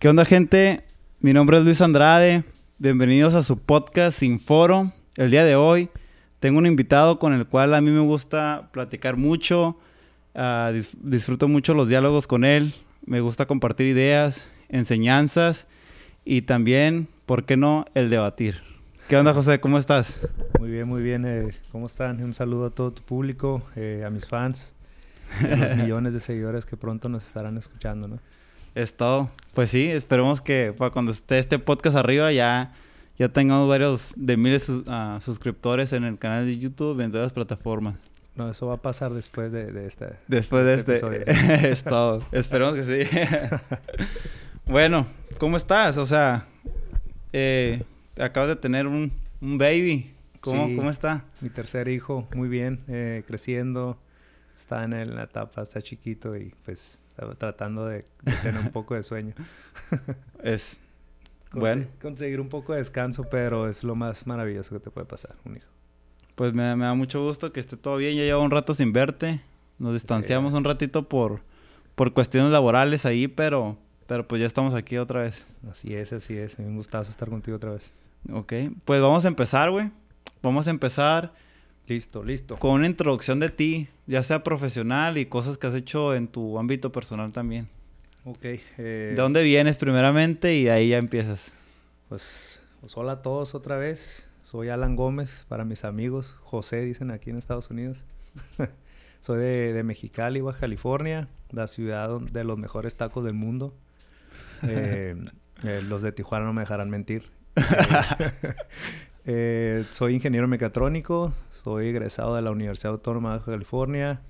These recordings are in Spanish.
¿Qué onda, gente? Mi nombre es Luis Andrade. Bienvenidos a su podcast Sin Foro. El día de hoy tengo un invitado con el cual a mí me gusta platicar mucho. Ah, dis- disfruto mucho los diálogos con él. Me gusta compartir ideas, enseñanzas y también, ¿por qué no, el debatir? ¿Qué onda, José? ¿Cómo estás? Muy bien, muy bien. eh, ¿Cómo están? Un saludo a todo tu público, eh, a mis fans, a los millones de seguidores que pronto nos estarán escuchando, ¿no? Es todo. Pues sí, esperemos que para cuando esté este podcast arriba ya, ya tengamos varios de miles de sus- ah, suscriptores en el canal de YouTube en todas las plataformas. No, eso va a pasar después de, de esta. Después de Este este. es todo. Esperemos que sí. bueno, ¿cómo estás? O sea, eh, acabas de tener un, un baby. ¿Cómo, Sí. ¿Cómo está? Mi tercer hijo, muy bien, eh, creciendo, está en la etapa, está chiquito y pues tratando de, de tener un poco de sueño. Es Conse- Bueno. Conseguir un poco de descanso, pero es lo más maravilloso que te puede pasar, un hijo. Pues me, me da mucho gusto que esté todo bien. Ya llevo un rato sin verte. Nos distanciamos un ratito por, por cuestiones laborales ahí, pero, pero pues ya estamos aquí otra vez. Así es, así es. Un gustazo estar contigo otra vez. Ok, pues vamos a empezar, güey. Vamos a empezar Listo, listo. con una introducción de ti, ya sea profesional y cosas que has hecho en tu ámbito personal también. Ok. eh, ¿De dónde vienes primeramente y ahí ya empiezas? Pues, pues hola a todos otra vez. Soy Alan Gómez, para mis amigos. José, dicen aquí en Estados Unidos. Soy de, de Mexicali, Baja California, la ciudad de los mejores tacos del mundo. Eh, eh, los de Tijuana no me dejarán mentir. Eh, soy ingeniero mecatrónico, soy egresado de la Universidad Autónoma de California.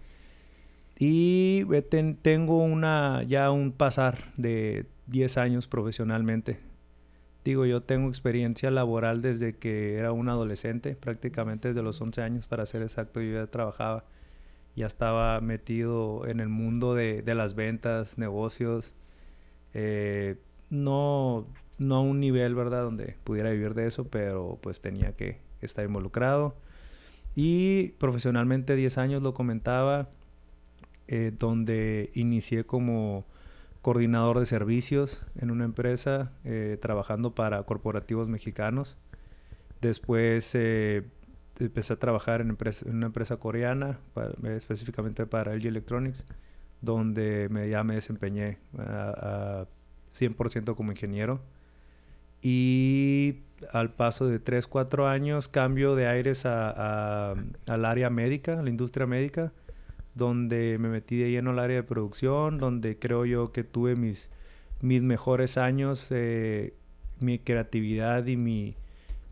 Y ten- tengo una, ya un pasar de 10 años profesionalmente. Digo, yo tengo experiencia laboral desde que era un adolescente, prácticamente desde los 11 años para ser exacto, yo ya trabajaba, ya estaba metido en el mundo de, de las ventas, negocios, eh, no, no a un nivel, ¿verdad?, donde pudiera vivir de eso, pero pues tenía que estar involucrado. Y profesionalmente 10 años lo comentaba, eh, donde inicié como coordinador de servicios en una empresa eh, trabajando para corporativos mexicanos. Después eh, empecé a trabajar en, una empresa coreana, específicamente para LG Electronics, donde me, ya me desempeñé a, a 100% como ingeniero. Y al paso de 3, 4 años cambio de aires a- a- al área médica, a la industria médica donde me metí de lleno al área de producción, donde creo yo que tuve mis, mis mejores años, eh, mi creatividad y mi,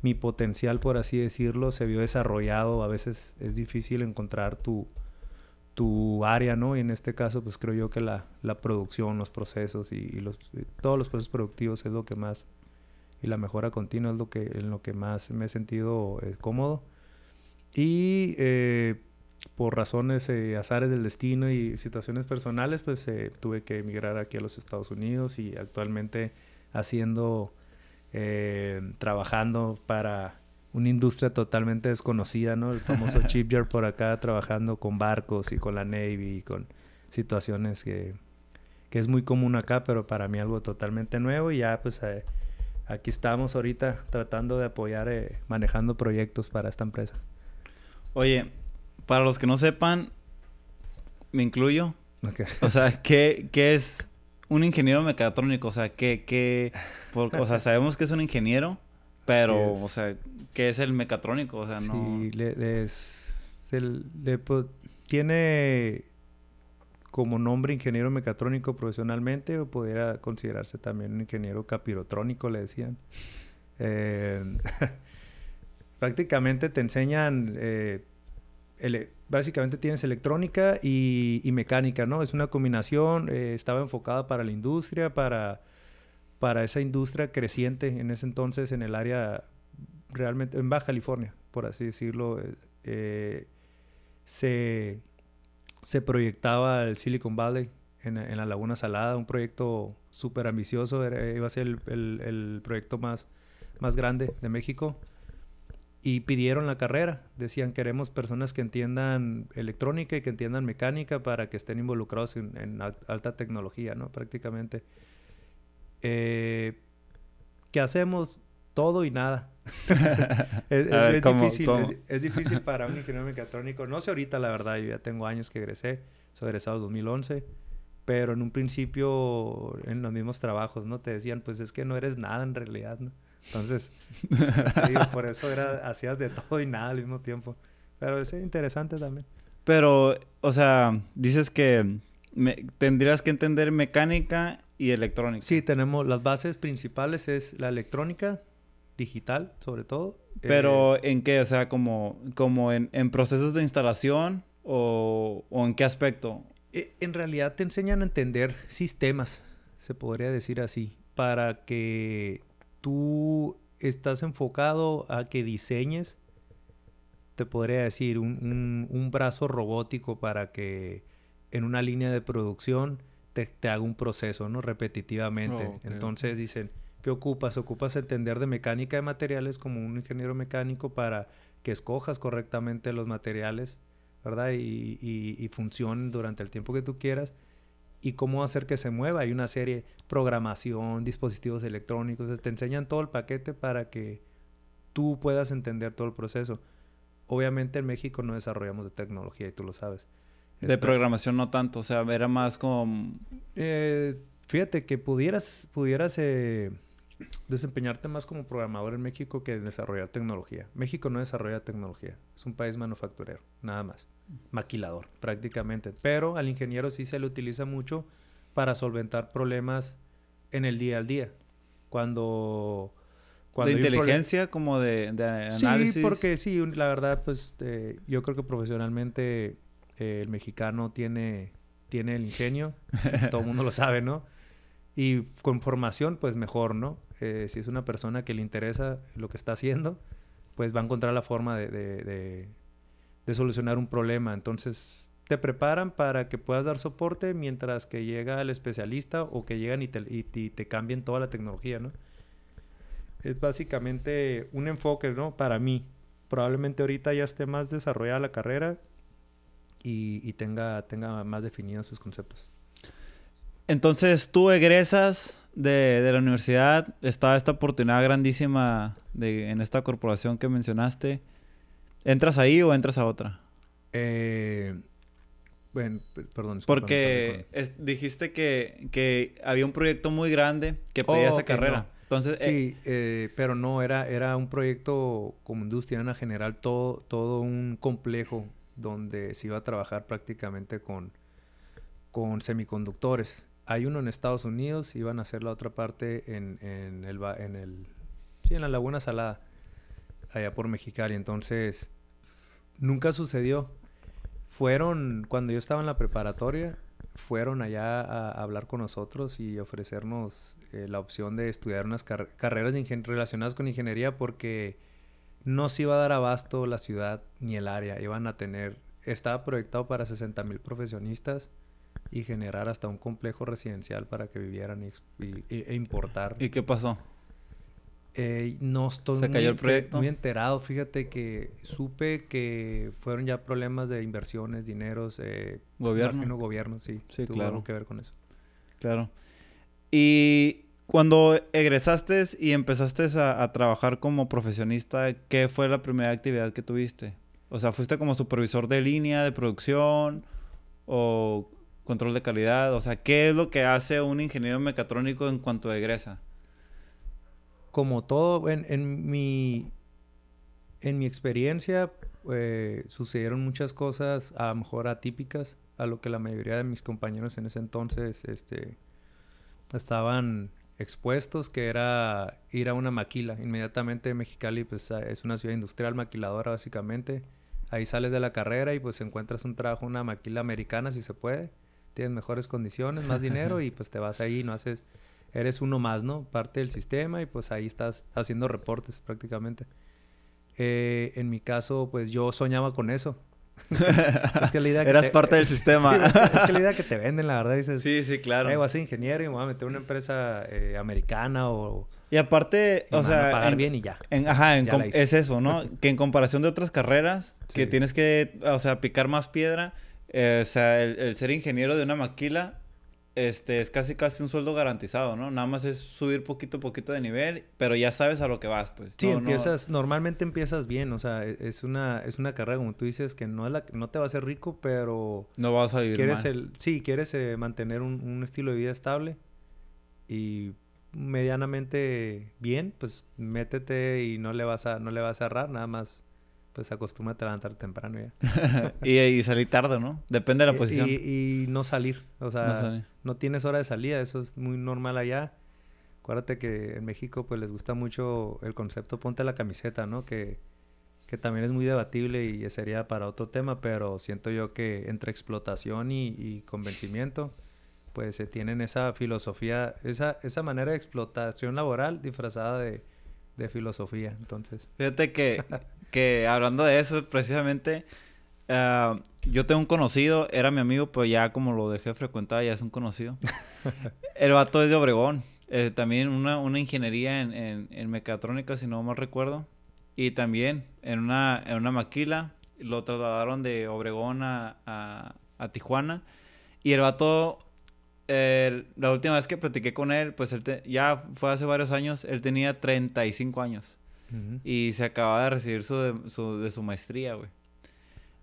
mi potencial, por así decirlo, se vio desarrollado. A veces es difícil encontrar tu, tu área, ¿no? Y en este caso, pues creo yo que la, la producción, los procesos y, y los, y todos los procesos productivos es lo que más, y la mejora continua es lo que, en lo que más me he sentido eh, cómodo. Y eh, por razones, eh, azares del destino y situaciones personales, pues eh, tuve que emigrar aquí a los Estados Unidos y actualmente haciendo, trabajando para una industria totalmente desconocida, ¿no? El famoso shipyard por acá, trabajando con barcos y con la Navy y con situaciones que, que es muy común acá, pero para mí algo totalmente nuevo y ya pues eh, aquí estamos ahorita tratando de apoyar, eh, manejando proyectos para esta empresa. Oye, para los que no sepan, me incluyo. O sea, ¿qué, qué es un ingeniero mecatrónico? O sea, ¿qué, qué? por- o sea, sabemos que es un ingeniero, pero, o sea, ¿qué es el mecatrónico? O sea, no... Sí, le, es- se le tiene como nombre ingeniero mecatrónico profesionalmente o pudiera considerarse también un ingeniero capirotrónico, le decían. Eh, prácticamente te enseñan, eh, básicamente tienes electrónica y, y mecánica, ¿no? Es una combinación, eh, estaba enfocada para la industria, para, para esa industria creciente en ese entonces en el área realmente en Baja California, por así decirlo, eh, eh, se, se proyectaba el Silicon Valley en, en la Laguna Salada, un proyecto súper ambicioso, era- iba a ser el, el- proyecto más, más grande de México. Y pidieron la carrera, decían queremos personas que entiendan electrónica y que entiendan mecánica para que estén involucrados en, en al- alta tecnología, ¿no? Prácticamente. Eh, ¿Qué hacemos? Todo y nada. es, difícil, es, difícil para un ingeniero mecatrónico. No sé ahorita, la verdad, yo ya tengo años que egresé. Soy egresado en 2011. Pero en un principio, en los mismos trabajos, ¿no? Te decían, pues es que no eres nada en realidad, ¿no? Entonces, por eso era, hacías de todo y nada al mismo tiempo. Pero es interesante también. Pero, o sea, dices que tendrías que entender mecánica y electrónica. Sí, tenemos las bases principales es la electrónica digital, sobre todo. Pero eh, ¿en qué? O sea, como, como en, procesos de instalación o, o, en qué aspecto? E, en realidad te enseñan a entender sistemas, se podría decir así, para que tú estás enfocado a que diseñes, te podría decir, un, brazo robótico para que en una línea de producción te, haga un proceso, ¿no? Repetitivamente. Oh, Entonces dicen, ¿qué ocupas? Ocupas entender de mecánica de materiales como un ingeniero mecánico para que escojas correctamente los materiales, ¿verdad? Y, y funcionen durante el tiempo que tú quieras y cómo hacer que se mueva. Hay una serie, programación, dispositivos electrónicos, te enseñan todo el paquete para que tú puedas entender todo el proceso. Obviamente en México no desarrollamos de tecnología y tú lo sabes. De programación no tanto, o sea, era más como... Eh, fíjate que pudieras, pudieras eh, desempeñarte más como programador en México que desarrollar tecnología. México no desarrolla tecnología, es un país manufacturero, nada más maquilador prácticamente. Pero al ingeniero sí se le utiliza mucho para solventar problemas en el día al día. Cuando... cuando ¿De inteligencia como de, análisis? Sí, porque sí, la verdad, pues eh, yo creo que profesionalmente eh, el mexicano tiene, tiene el ingenio, todo el mundo lo sabe, ¿no? Y con formación, pues mejor, ¿no? Eh, si es una persona que le interesa lo que está haciendo, pues va a encontrar la forma de de solucionar un problema. Entonces, te preparan para que puedas dar soporte mientras que llega el especialista o que llegan y te, y, cambien toda la tecnología, ¿no? Es básicamente un enfoque, ¿no? Para mí. Probablemente ahorita ya esté más desarrollada la carrera y, tenga, tenga más definidos sus conceptos. Entonces, tú egresas de, de, la universidad, está esta oportunidad grandísima de, en esta corporación que mencionaste. ¿Entras ahí o entras a otra? Eh, bueno, perdón. Porque dijiste que, que, había un proyecto muy grande que pedía esa carrera. Entonces, sí, eh, eh, pero no, era, era un proyecto como industria en general, todo, todo un complejo donde se iba a trabajar prácticamente con, con semiconductores. Hay uno en Estados Unidos, iban a hacer la otra parte en, en, el, en, el, sí, en la Laguna Salada allá por Mexicali. Entonces, nunca sucedió. Fueron, cuando yo estaba en la preparatoria, fueron allá a, hablar con nosotros y ofrecernos eh, la opción de estudiar unas carreras relacionadas con ingeniería porque no se iba a dar abasto la ciudad ni el área. Iban a tener, estaba proyectado para 60 mil profesionistas y generar hasta un complejo residencial para que vivieran y, e importar. ¿Y qué pasó? Eh, no estoy ¿Se cayó el proyecto? muy enterado. Fíjate que supe que fueron ya problemas de inversiones, dineros. Eh, ¿Gobierno? gobierno, sí. Sí, Tuvo claro. algo que ver con eso. Claro. Y cuando egresaste y empezaste a, trabajar como profesionista, ¿qué fue la primera actividad que tuviste? O sea, ¿fuiste como supervisor de línea, de producción o control de calidad? O sea, ¿qué es lo que hace un ingeniero mecatrónico en cuanto egresa? como todo, en, en, mi, en mi experiencia eh, sucedieron muchas cosas a lo mejor atípicas a lo que la mayoría de mis compañeros en ese entonces este, estaban expuestos, que era ir a una maquila. Inmediatamente Mexicali pues, es una ciudad industrial maquiladora básicamente. Ahí sales de la carrera y pues encuentras un trabajo, una maquila americana si se puede. Tienes mejores condiciones, más dinero y pues te vas ahí y no haces eres uno más, ¿no? Parte del sistema y pues ahí estás haciendo reportes prácticamente. Eh, en mi caso, pues yo soñaba con eso. es que la idea que Eras parte del sistema. es, que la idea que te venden, la verdad, dices... Sí, sí, claro. Eh, voy a ser ingeniero y me voy a meter en una empresa eh, americana o... Y aparte, o sea... pagar bien y ya. ajá, es eso, ¿no? que en comparación de otras carreras, que tienes que, o sea, picar más piedra, o sea, el ser ingeniero de una maquila este, es casi casi un sueldo garantizado, ¿no? Nada más es subir poquito a poquito de nivel, pero ya sabes a lo que vas, pues. Sí, empiezas, normalmente empiezas bien, o sea, e, es una, es una carrera, como tú dices, que no, es la, no te va a hacer rico, pero... No vas a vivir quieres El, sí, quieres eh, mantener un, un, estilo de vida estable y medianamente bien, pues métete y no le vas a, no le vas a errar, nada más pues acostúmate a levantar temprano ya. y, salir tarde, ¿no? Depende de la posición. Y, no salir. O sea, no, tienes hora de salida. Eso es muy normal allá. Acuérdate que en México pues les gusta mucho el concepto ponte la camiseta, ¿no? Que, que también es muy debatible y sería para otro tema, pero siento yo que entre explotación y, convencimiento pues se tienen esa filosofía, esa, esa manera de explotación laboral disfrazada de, de filosofía, entonces. Fíjate que que hablando de eso, precisamente, ah, yo tengo un conocido, era mi amigo, pero ya como lo dejé frecuentar, ya es un conocido. El vato es de Obregón. Eh, también una, una ingeniería en, en, en, mecatrónica, si no mal recuerdo. Y también en una, en una maquila. Lo trasladaron de Obregón a, a, Tijuana. Y el vato, la última vez que platiqué con él, pues él ya fue hace varios años, él tenía 35 años. Y se acaba de recibir su de, su, de su maestría, güey.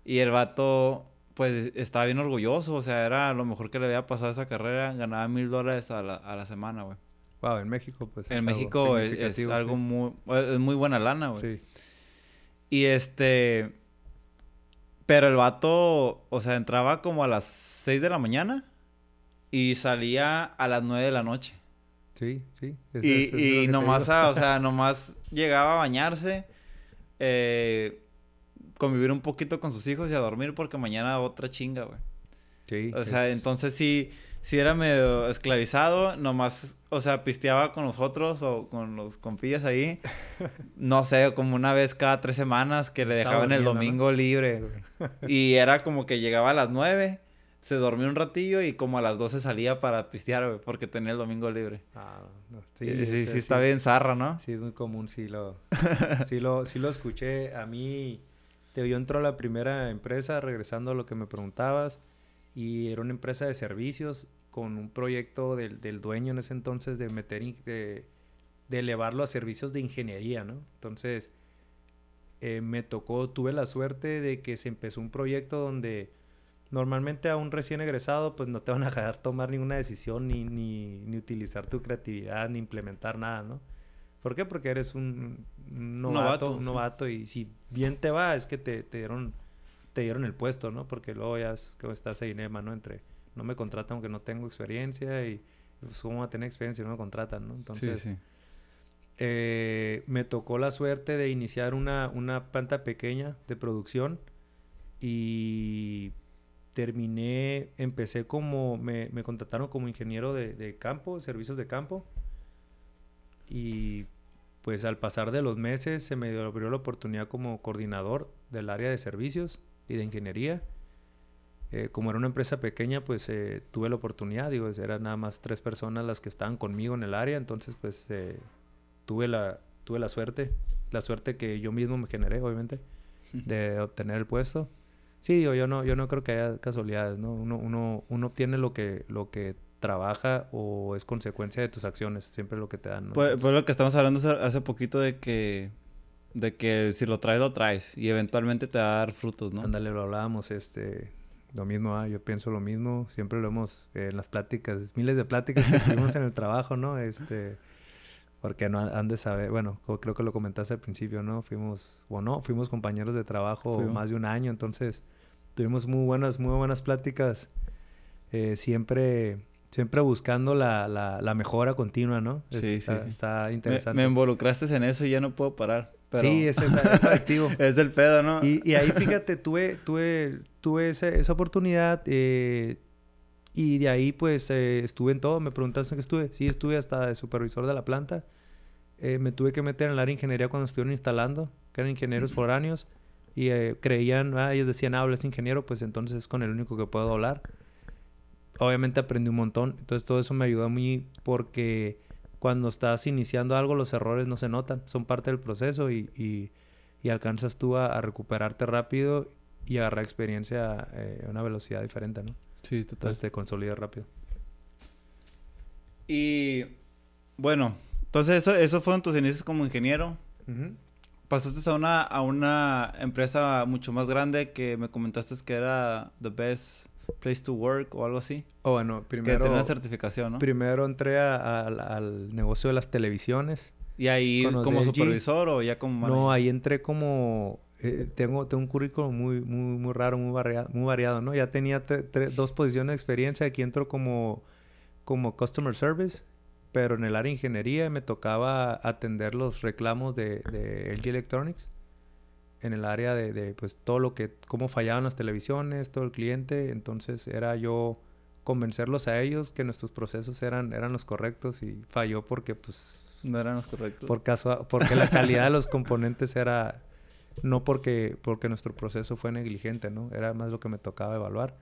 Y el vato, pues, estaba bien orgulloso. O sea, era lo mejor que le había pasado esa carrera. Ganaba mil dólares a la, a la semana, güey. Wow, en México, pues. En México es, algo muy... Es muy buena lana, güey. Sí. Y este... Pero el vato, o sea, entraba como a las 6 de la mañana y salía a las 9 de la noche. Sí, sí. y, y nomás, o sea, nomás llegaba a bañarse, eh, convivir un poquito con sus hijos y a dormir porque mañana otra chinga, güey. Sí. O sea, entonces sí, sí era medio esclavizado, nomás, o sea, pisteaba con nosotros o con los compillas ahí. no sé, como una vez cada tres semanas que le dejaban el domingo libre. y era como que llegaba a las nueve se dormía un ratillo y como a las 12 salía para pistear, güey, porque tenía el domingo libre. Ah, no. Sí, sí, sí, está bien zarra, ¿no? Sí, es muy común, sí lo, sí lo, sí lo escuché. A mí, te, yo entró a la primera empresa, regresando a lo que me preguntabas, y era una empresa de servicios con un proyecto del, del dueño en ese entonces de meter, de, de elevarlo a servicios de ingeniería, ¿no? Entonces, eh, me tocó, tuve la suerte de que se empezó un proyecto donde Normalmente a un recién egresado pues no te van a dejar tomar ninguna decisión ni, ni, ni utilizar tu creatividad ni implementar nada, ¿no? ¿Por qué? Porque eres un novato, novato, y si bien te va es que te, te, dieron te dieron el puesto, ¿no? Porque luego ya es que estar ese dilema, ¿no? Entre no me contratan aunque no tengo experiencia y pues, cómo va a tener experiencia si no me contratan, ¿no? Entonces sí, sí. Eh, me tocó la suerte de iniciar una, una planta pequeña de producción y terminé, empecé como, me, me contrataron como ingeniero de, de, campo, servicios de campo. Y pues al pasar de los meses se me abrió la oportunidad como coordinador del área de servicios y de ingeniería. Eh, como era una empresa pequeña, pues eh, tuve la oportunidad, digo, eran nada más tres personas las que estaban conmigo en el área, entonces pues eh, tuve, la, tuve la suerte, la suerte que yo mismo me generé, obviamente, de obtener el puesto. Sí, yo, yo no, yo no creo que haya casualidades, ¿no? Uno, uno, uno obtiene lo que, lo que trabaja o es consecuencia de tus acciones, siempre lo que te dan. Pues, pues, lo que estamos hablando hace poquito de que de que si lo traes lo traes y eventualmente te va a dar frutos, ¿no? Ándale, lo hablábamos, este, lo mismo, ¿ah? yo pienso lo mismo, siempre lo hemos eh, en las pláticas, miles de pláticas que tuvimos en el trabajo, ¿no? Este, porque no han de saber, bueno, creo que lo comentaste al principio, ¿no? Fuimos, o no, fuimos compañeros de trabajo más de un año, entonces tuvimos muy buenas, muy buenas pláticas, eh, siempre, siempre buscando la, la, mejora continua, ¿no? Sí, está, sí, Está interesante. Me, involucraste en eso y ya no puedo parar. Sí, es, es, adictivo. es del pedo, ¿no? Y, y, ahí, fíjate, tuve, tuve, tuve esa, esa oportunidad eh, y de ahí, pues, eh, estuve en todo. Me preguntaste en qué estuve. Sí, estuve hasta de supervisor de la planta. me tuve que meter en el área de ingeniería cuando estuvieron instalando, que eran ingenieros foráneos y eh, creían, ah, ellos decían, ah, hablas ingeniero, pues entonces es con el único que puedo hablar. Obviamente aprendí un montón, entonces todo eso me ayudó a mí porque cuando estás iniciando algo los errores no se notan, son parte del proceso y, y, alcanzas tú a, recuperarte rápido y agarrar experiencia eh, a una velocidad diferente, ¿no? Sí, total. Entonces te consolidas rápido. Y bueno, entonces eso, eso fueron tus inicios como ingeniero. Pasaste a una, a una empresa mucho más grande que me comentaste que era The Best Place to Work o algo así. Oh, bueno, primero... Que tenía certificación, ¿no? Primero entré al negocio de las televisiones. ¿Y ahí como supervisor o ya como No, ahí entré como... Eh, tengo, tengo un currículum muy, muy, muy raro, muy variado, muy variado ¿no? Ya tenía dos posiciones de experiencia. Aquí entro como, como Customer Service, pero en el área de ingeniería me tocaba atender los reclamos de, de LG Electronics. En el área de, de, pues, todo lo que... Cómo fallaban las televisiones, todo el cliente. Entonces, era yo convencerlos a ellos que nuestros procesos eran, eran los correctos y falló porque, pues no eran los correctos. Por caso, porque la calidad de los componentes era no porque, porque nuestro proceso fue negligente, ¿no? Era más lo que me tocaba evaluar.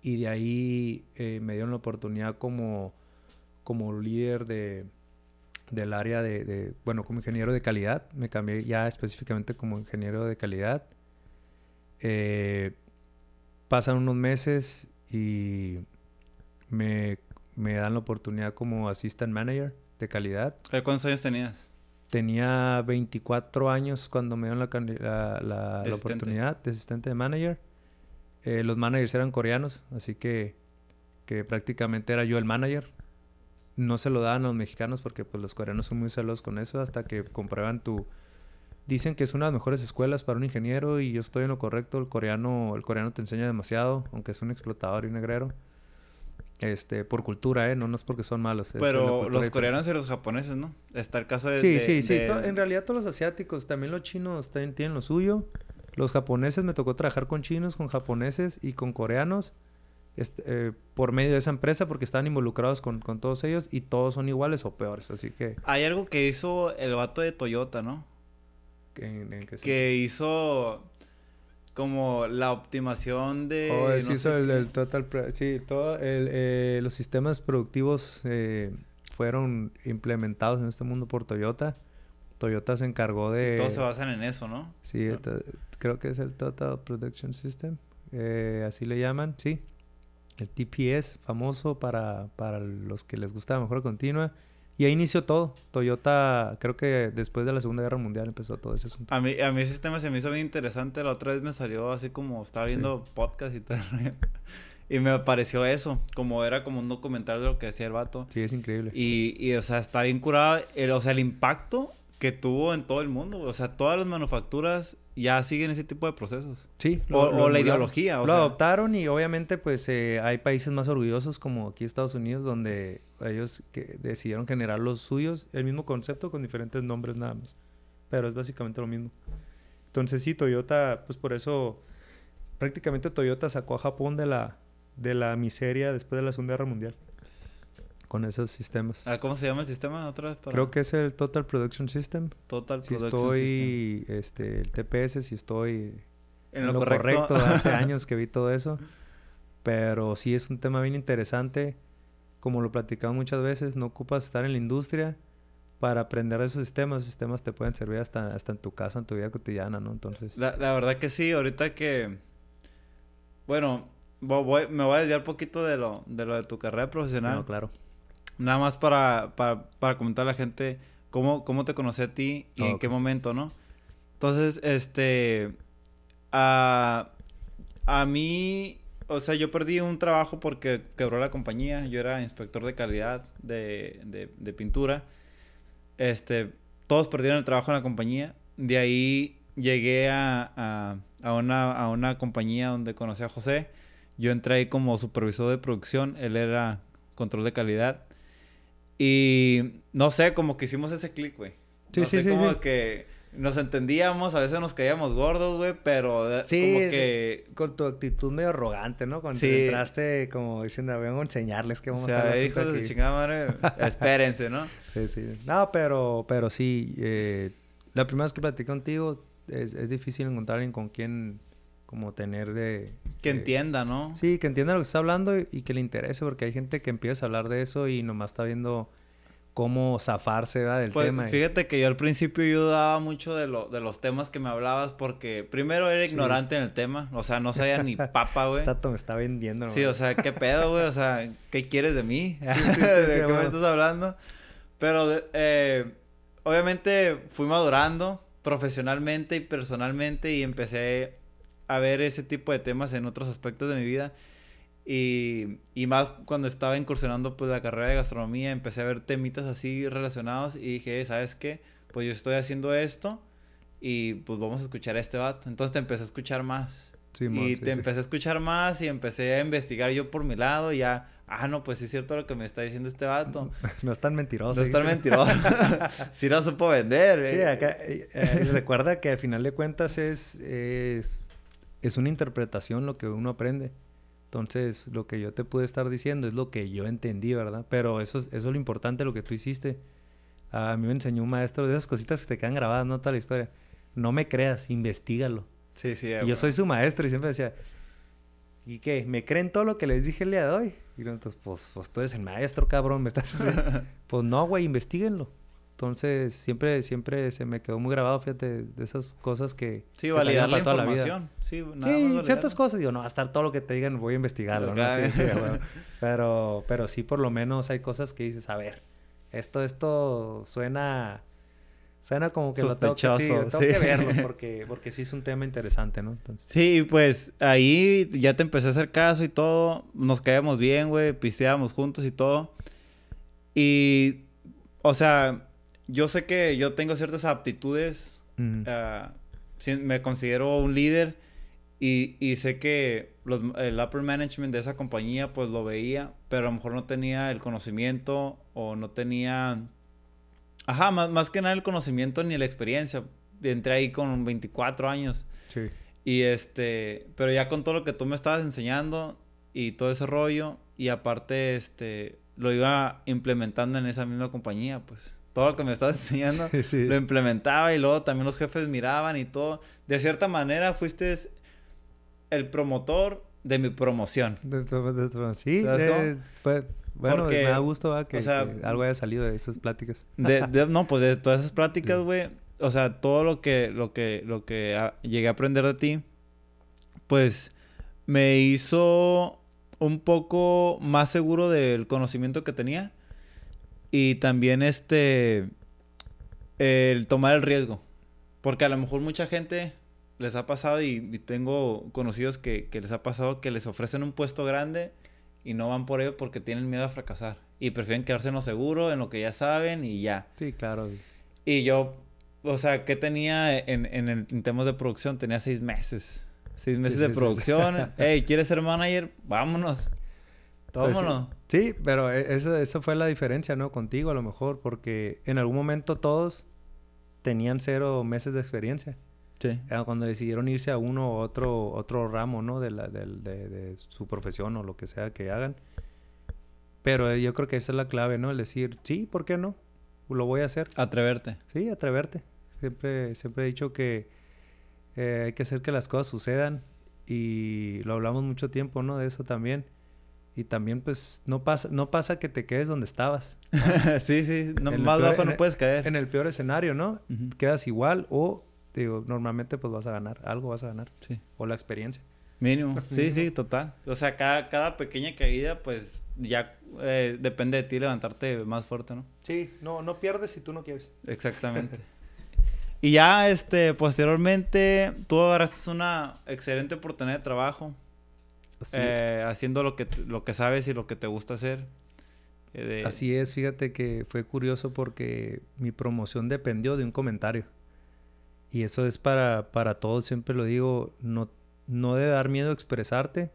Y de ahí eh, me dieron la oportunidad como, como líder de, del área de, bueno, como ingeniero de calidad. Me cambié ya específicamente como ingeniero de calidad. Eh, pasan unos meses y me, me dan la oportunidad como assistant manager de calidad. ¿Cuántos años tenías? Tenía 24 años cuando me dieron la, la, oportunidad de asistente de manager. Eh, los managers eran coreanos, así que, que prácticamente era yo el manager. No se lo daban a los mexicanos porque pues, los coreanos son muy celosos con eso hasta que comprueban tu... Dicen que es una de las mejores escuelas para un ingeniero y yo estoy en lo correcto. El coreano, el coreano te enseña demasiado, aunque es un explotador y un negrero. Este, por cultura, ¿eh? No, no es porque son malos. Pero los coreanos y los japoneses, ¿no? Está el caso de... Sí, sí, sí. En realidad todos los asiáticos, también los chinos también tienen lo suyo. Los japoneses, me tocó trabajar con chinos, con japoneses y con coreanos. Este, eh, por medio de esa empresa porque estaban involucrados con, con, todos ellos y todos son iguales o peores, así que... Hay algo que hizo el vato de Toyota, ¿no? que hizo como la optimación de... Oh, sí, el, total... Sí, todo el, eh, los sistemas productivos eh, fueron implementados en este mundo por Toyota. Toyota se encargó de... todos se basan en eso, ¿no? Sí, creo que es el Total Production System. Eh, así le llaman, sí. El TPS, famoso para, para los que les gusta la mejora continua. Y ahí inició todo. Toyota, creo que después de la Segunda Guerra Mundial empezó todo ese asunto. A mí, a mí ese sistema se me hizo bien interesante. La otra vez me salió así como estaba viendo podcast y tal. y me pareció eso. Como era como un documental de lo que decía el vato. Sí, es increíble. Y, y o sea, está bien curado. El, o sea, el impacto que tuvo en todo el mundo. O sea, todas las manufacturas ya siguen ese tipo de procesos. Sí. o, la ideología. lo adoptaron y obviamente pues eh, hay países más orgullosos como aquí Estados Unidos donde ellos que decidieron generar los suyos, el mismo concepto con diferentes nombres nada más. Pero es básicamente lo mismo. Entonces sí, Toyota, pues por eso prácticamente Toyota sacó a Japón de la, de la miseria después de la Segunda Guerra Mundial con esos sistemas. Ah, ¿Cómo se llama el sistema otra vez? Creo que es el Total Production System. Total si Production estoy, este, el TPS, si estoy en, lo, correcto. Hace años que vi todo eso. Pero sí es un tema bien interesante. Como lo he platicado muchas veces, no ocupas estar en la industria para aprender esos sistemas. Esos sistemas te pueden servir hasta, hasta en tu casa, en tu vida cotidiana, ¿no? Entonces... La, la verdad que sí. Ahorita que... Bueno, voy, me voy a desviar un poquito de lo, de lo de tu carrera profesional. No, claro. Nada más para, para, para comentar a la gente cómo, cómo te conocí a ti y en qué momento, ¿no? Entonces, este... A, a mí, o sea, yo perdí un trabajo porque quebró la compañía. Yo era inspector de calidad de, de, de pintura. Este, todos perdieron el trabajo en la compañía. De ahí llegué a, a, a, una, a una compañía donde conocí a José. Yo entré ahí como supervisor de producción. Él era control de calidad. Y no sé, como que hicimos ese clic, güey. Sí, sí, sí. Como que nos entendíamos, a veces nos caíamos gordos, güey, pero sí, como que... con tu actitud medio arrogante, ¿no? Cuando entraste como diciendo, vengo a enseñarles que vamos a estar hijos de chingada madre, espérense, ¿no? Sí, sí. No, pero, pero sí, eh, la primera vez que platicé contigo, es, es difícil encontrar alguien con quien como tener de... Que entienda, ¿no? Sí, que entienda lo que está hablando y, que le interese, porque hay gente que empieza a hablar de eso y nomás está viendo cómo zafarse del pues, tema. Fíjate que yo al principio yo dudaba mucho de, lo, de los temas que me hablabas porque primero era ignorante en el tema, o sea, no sabía ni papa, güey. Esta me está vendiendo, Sí, o sea, ¿qué pedo, güey? O sea, ¿qué quieres de mí? ¿De qué me estás hablando? Pero, eh, obviamente fui madurando profesionalmente y personalmente y empecé a ver ese tipo de temas en otros aspectos de mi vida. Y, y, más cuando estaba incursionando pues la carrera de gastronomía, empecé a ver temitas así relacionados y dije, ¿sabes qué? Pues yo estoy haciendo esto y pues vamos a escuchar a este vato. Entonces te empecé a escuchar más. y te empecé a escuchar más y empecé a investigar yo por mi lado y ya, ah, no, pues sí es cierto lo que me está diciendo este vato. No es tan mentiroso. No es tan mentiroso. sí lo supo vender. Sí, acá, eh, eh, recuerda que al final de cuentas es, es, es una interpretación lo que uno aprende. Entonces, lo que yo te pude estar diciendo es lo que yo entendí, ¿verdad? Pero eso, eso es lo importante, lo que tú hiciste. A mí me enseñó un maestro de esas cositas que te quedan grabadas, no toda la historia. No me creas, investigalo. Sí, sí. Y yo soy su maestro y siempre decía, ¿y qué? ¿Me creen todo lo que les dije el día de hoy? Y entonces, pues, pues tú eres el maestro, cabrón, me estás... pues no, güey, investiguenlo. Entonces, siempre, siempre se me quedó muy grabado, fíjate, de esas cosas que... Sí, validar la información. Sí, sí ciertas cosas. Digo, no, va a estar todo lo que te digan, voy a investigarlo. ¿no? Sí, sí, pero, pero sí, por lo menos hay cosas que dices, a ver, esto, esto suena... Suena como que lo tengo que, sí, tengo que verlo porque, porque sí es un tema interesante, ¿no? Sí, pues ahí ya te empecé a hacer caso y todo. Nos caíamos bien, güey. Pisteábamos juntos y todo. Y, o sea, yo sé que yo tengo ciertas aptitudes. Ah, me considero un líder y, y sé que los, el upper management de esa compañía pues lo veía, pero a lo mejor no tenía el conocimiento o no tenía... Ajá, más, más que nada el conocimiento ni la experiencia. Entré ahí con 24 años. Sí. Y este, pero ya con todo lo que tú me estabas enseñando y todo ese rollo, y aparte, este, lo iba implementando en esa misma compañía, pues todo lo que me estabas enseñando, lo implementaba y luego también los jefes miraban y todo. De cierta manera fuiste el promotor de mi promoción. sí, pues, bueno, me da gusto que, algo haya salido de esas pláticas. no, pues de todas esas pláticas, güey, o sea, todo lo que, lo que, lo que llegué a aprender de ti, pues me hizo un poco más seguro del conocimiento que tenía y también este, el tomar el riesgo. Porque a lo mejor mucha gente les ha pasado y, tengo conocidos que, les ha pasado que les ofrecen un puesto grande y no van por ello porque tienen miedo a fracasar. Y prefieren quedarse en lo seguro, en lo que ya saben y ya. Sí, claro. Y yo, o sea, ¿qué tenía en, en, el, temas de producción? Tenía seis meses. Seis meses de producción. hey, ¿quieres ser manager? Vámonos. Pues sí, pero e, esa, fue la diferencia, ¿no? Contigo a lo mejor, porque en algún momento todos tenían cero meses de experiencia. Sí. Cuando decidieron irse a uno u otro, otro ramo, ¿no? De, la, de, su profesión o lo que sea que hagan. Pero yo creo que esa es la clave, ¿no? El decir, sí, ¿por qué no? Lo voy a hacer. Atreverte. Sí, atreverte. Siempre, siempre he dicho que eh, hay que hacer que las cosas sucedan. Y lo hablamos mucho tiempo, ¿no? De eso también. Y también, pues, no pasa, no pasa que te quedes donde estabas. sí, sí. más bajo no puedes caer. En el peor escenario, ¿no? Quedas igual o, digo, normalmente pues vas a ganar. Algo vas a ganar. Sí. O la experiencia. Mínimo. Sí, sí, total. O sea, cada, cada pequeña caída, pues, ya eh, depende de ti levantarte más fuerte, ¿no? Sí. No, no pierdes si tú no quieres. Exactamente. y ya, este, posteriormente, tú agarraste una excelente oportunidad de trabajo eh, haciendo lo que, lo que sabes y lo que te gusta hacer. Eh, Así es, fíjate que fue curioso porque mi promoción dependió de un comentario. Y eso es para, para todos, siempre lo digo, no, no debe dar miedo expresarte.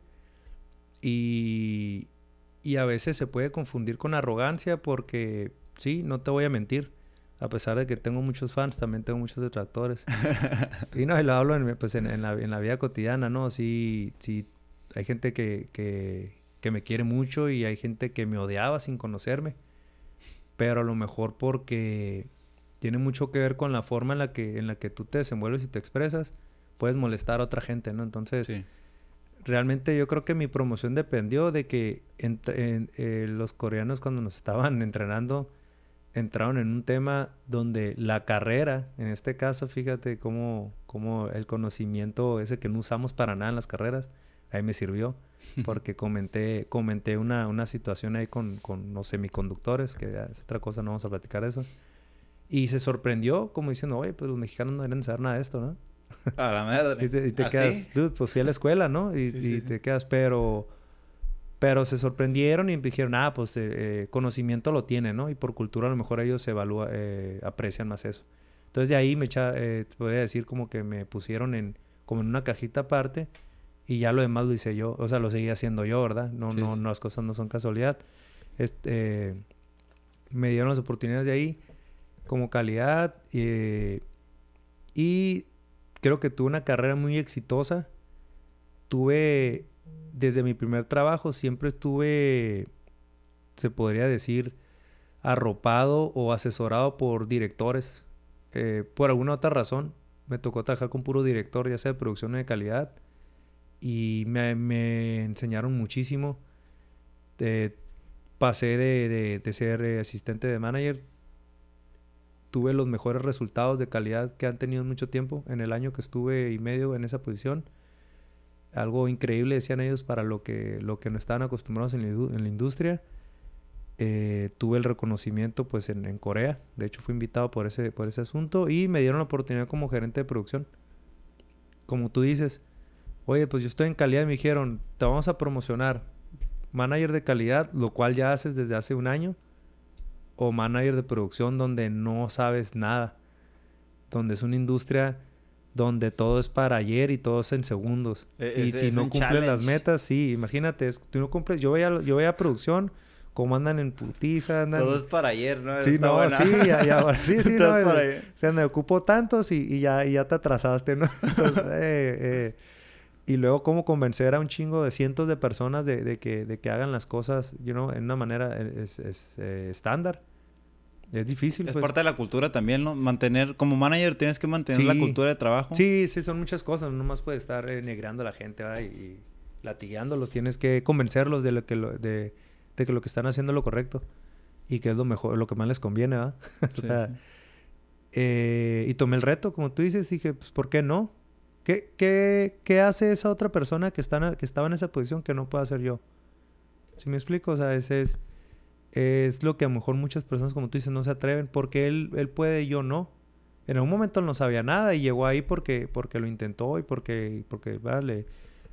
Y, y a veces se puede confundir con arrogancia porque, sí, no te voy a mentir. A pesar de que tengo muchos fans, también tengo muchos detractores. y no, y lo hablo en, pues en, la, en la vida cotidiana, ¿no? Sí, sí hay gente que, que, que, me quiere mucho y hay gente que me odiaba sin conocerme. Pero a lo mejor porque tiene mucho que ver con la forma en la que, en la que tú te desenvuelves y te expresas, puedes molestar a otra gente, ¿no? Entonces, realmente yo creo que mi promoción dependió de que entre, eh, los coreanos cuando nos estaban entrenando entraron en un tema donde la carrera, en este caso, fíjate cómo, cómo el conocimiento ese que no usamos para nada en las carreras, ahí me sirvió. Porque comenté, comenté una, una situación ahí con, con los semiconductores, que es otra cosa, no vamos a platicar de eso. Y se sorprendió, como diciendo, oye, pues los mexicanos no deben saber nada de esto, ¿no? A la madre. y te, ¿Ah, quedas, dude, pues fui a la escuela, ¿no? Y, y te quedas, pero pero se sorprendieron y dijeron, ah, pues eh, eh, conocimiento lo tiene, ¿no? Y por cultura a lo mejor ellos se evalúa, eh, aprecian más eso. Entonces de ahí me echa, podría decir como que me pusieron en, como en una cajita aparte y ya lo demás lo hice yo, o sea, lo seguía haciendo yo, ¿verdad? No, no, no, las cosas no son casualidad. Este, me dieron las oportunidades de ahí como calidad y creo que tuve una carrera muy exitosa. Tuve desde mi primer trabajo siempre estuve, se podría decir, arropado o asesorado por directores. Eh, por alguna otra razón, me tocó trabajar con puro director, ya sea de producción o de calidad. Y me, enseñaron muchísimo. pasé de, de, ser eh, asistente de manager. Tuve los mejores resultados de calidad que han tenido en mucho tiempo en el año que estuve y medio en esa posición algo increíble, decían ellos, para lo que, lo que no estaban acostumbrados en la, industria. Eh, tuve el reconocimiento pues en, Corea, de hecho fui invitado por ese, por ese asunto y me dieron la oportunidad como gerente de producción. Como tú dices, oye, pues yo estoy en calidad y me dijeron, te vamos a promocionar manager de calidad, lo cual ya haces desde hace un año, o manager de producción donde no sabes nada, donde es una industria donde todo es para ayer y todo es en segundos. E-, y si no cumplen las metas, sí, imagínate, tú no cumples, yo veía, yo veía producción, como andan en putiza, andan... Todo es para ayer, ¿no? Sí, no, sí, ya, sí, sí, no, o sea, me ocupo tantos y, y, ya, y ya te atrasaste, ¿no? Entonces, eh, eh, y luego cómo convencer a un chingo de cientos de personas de, de que, de que hagan las cosas, you know, en una manera es, es eh, estándar. Es difícil. Es pues. parte de la cultura también, ¿no? Mantener, como manager tienes que mantener la cultura de trabajo. Sí, sí, son muchas cosas. No más puedes estar eh, negrando a la gente y, y, latigándolos. Tienes que convencerlos de, lo que de, que lo que están haciendo es lo correcto. Y que es lo mejor, lo que más les conviene, ¿verdad? o sea, eh, y tomé el reto, como tú dices, y dije, pues, ¿por qué no? ¿Qué, qué, qué hace esa otra persona que, está, que estaba en esa posición que no puedo hacer yo? ¿Sí me explico? O sea, ese es es lo que a lo mejor muchas personas, como tú dices, no se atreven porque él, él puede y yo no. En algún momento él no sabía nada y llegó ahí porque, porque lo intentó y porque, porque vale,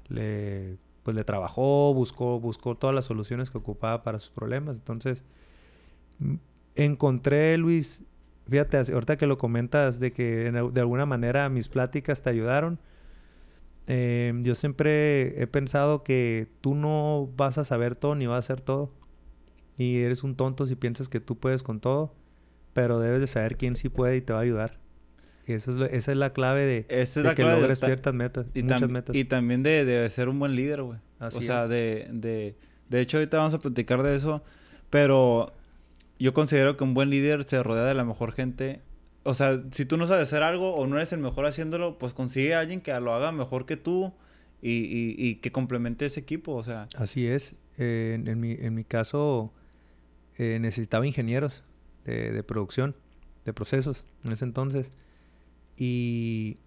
le, pues le trabajó, buscó, buscó todas las soluciones que ocupaba para sus problemas. Entonces, encontré, Luis, fíjate, ahorita que lo comentas de que de alguna manera mis pláticas te ayudaron. Eh, yo siempre he pensado que tú no vas a saber todo ni vas a hacer todo y eres un tonto si piensas que tú puedes con todo, pero debes de saber quién sí puede y te va a ayudar. Y eso es esa es la clave de, que logres ciertas metas, y muchas metas. Y también de, ser un buen líder, güey. o sea, de, de... De hecho, ahorita vamos a platicar de eso, pero yo considero que un buen líder se rodea de la mejor gente. O sea, si tú no sabes hacer algo o no eres el mejor haciéndolo, pues consigue a alguien que lo haga mejor que tú y, y, que complemente ese equipo, o sea. Así es. Eh, en, mi, en mi caso, eh, necesitaba ingenieros de, producción, de procesos en ese entonces. Y,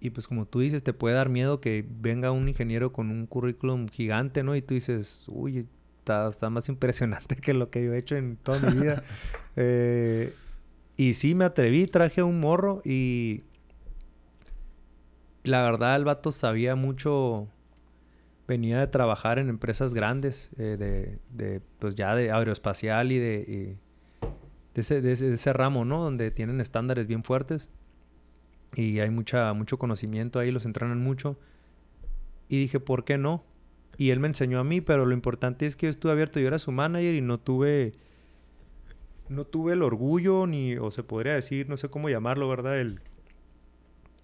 y, pues como tú dices, te puede dar miedo que venga un ingeniero con un currículum gigante, ¿no? Y tú dices, uy, está, está más impresionante que lo que yo he hecho en toda mi vida. Eh, y sí, me atreví, traje un morro y la verdad el vato sabía mucho venía de trabajar en empresas grandes, eh, de, de, pues ya de aeroespacial y de, de, ese, de, ese, ramo, ¿no? Donde tienen estándares bien fuertes y hay mucha, mucho conocimiento ahí, los entrenan mucho. Y dije, ¿por qué no? Y él me enseñó a mí, pero lo importante es que yo estuve abierto, yo era su manager y no tuve, no tuve el orgullo, ni, o se podría decir, no sé cómo llamarlo, ¿verdad? El,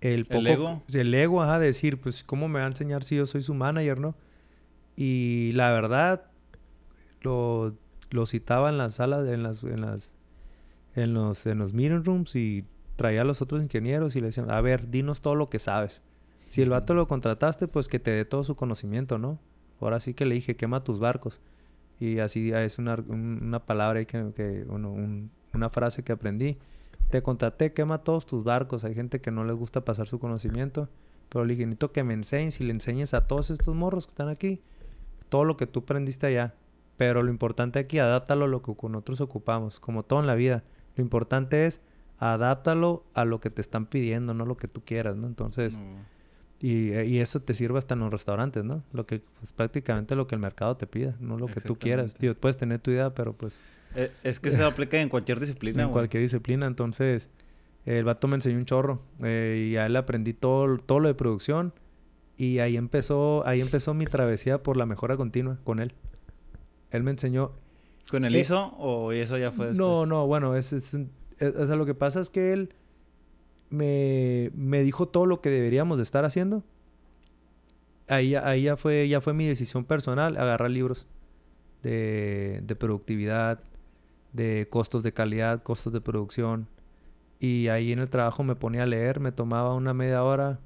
el, ego. El ego, ajá, decir, pues, ¿cómo me va a enseñar si yo soy su manager, no? Y la verdad, lo, lo citaba en las salas, en las, en las, en los, en los meeting rooms y traía a los otros ingenieros y le decían, a ver, dinos todo lo que sabes. Si el vato lo contrataste, pues que te dé todo su conocimiento, ¿no? Ahora sí que le dije, quema tus barcos. Y así es una, una palabra que, que una frase que aprendí. Te contraté, quema todos tus barcos. Hay gente que no les gusta pasar su conocimiento. Pero le dije, que me enseñes y le enseñes a todos estos morros que están aquí todo lo que tú aprendiste allá. Pero lo importante aquí, adáptalo a lo que con otros ocupamos, como todo en la vida. Lo importante es adáptalo a lo que te están pidiendo, no lo que tú quieras, ¿no? Entonces, y, y, eso te sirve hasta en los restaurantes, ¿no? Lo que es pues, prácticamente lo que el mercado te pida, no lo que tú quieras. Tío, puedes tener tu idea, pero pues... Eh, es que se aplica en cualquier disciplina. En cualquier disciplina, entonces el vato me enseñó un chorro eh, y a él aprendí todo, todo lo de producción y ahí empezó, ahí empezó mi travesía por la mejora continua con él. Él me enseñó... ¿Con el ISO o eso ya fue después? No, no, bueno, es, es, o sea, lo que pasa es que él me, me, dijo todo lo que deberíamos de estar haciendo. Ahí, ahí ya, fue, ya fue mi decisión personal, agarrar libros de, de productividad, de costos de calidad, costos de producción, y ahí en el trabajo me ponía a leer, me tomaba una media hora,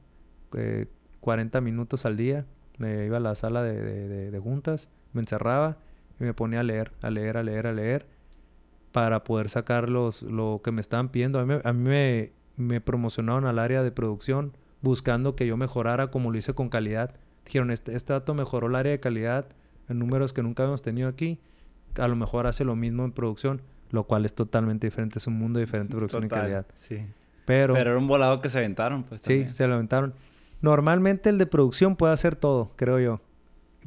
40 eh, minutos al día. Me iba a la sala de, de, juntas, me encerraba y me ponía a leer, a leer, a leer, a leer, para poder sacar los, lo que me estaban pidiendo. A mí, a mí me, me promocionaron al área de producción buscando que yo mejorara como lo hice con calidad. Dijeron, este, este dato mejoró el área de calidad en números que nunca habíamos tenido aquí. A lo mejor hace lo mismo en producción lo cual es totalmente diferente, es un mundo diferente de producción y calidad. Sí. Pero, Pero era un volado que se aventaron, pues. Sí, se lo aventaron. Normalmente el de producción puede hacer todo, creo yo.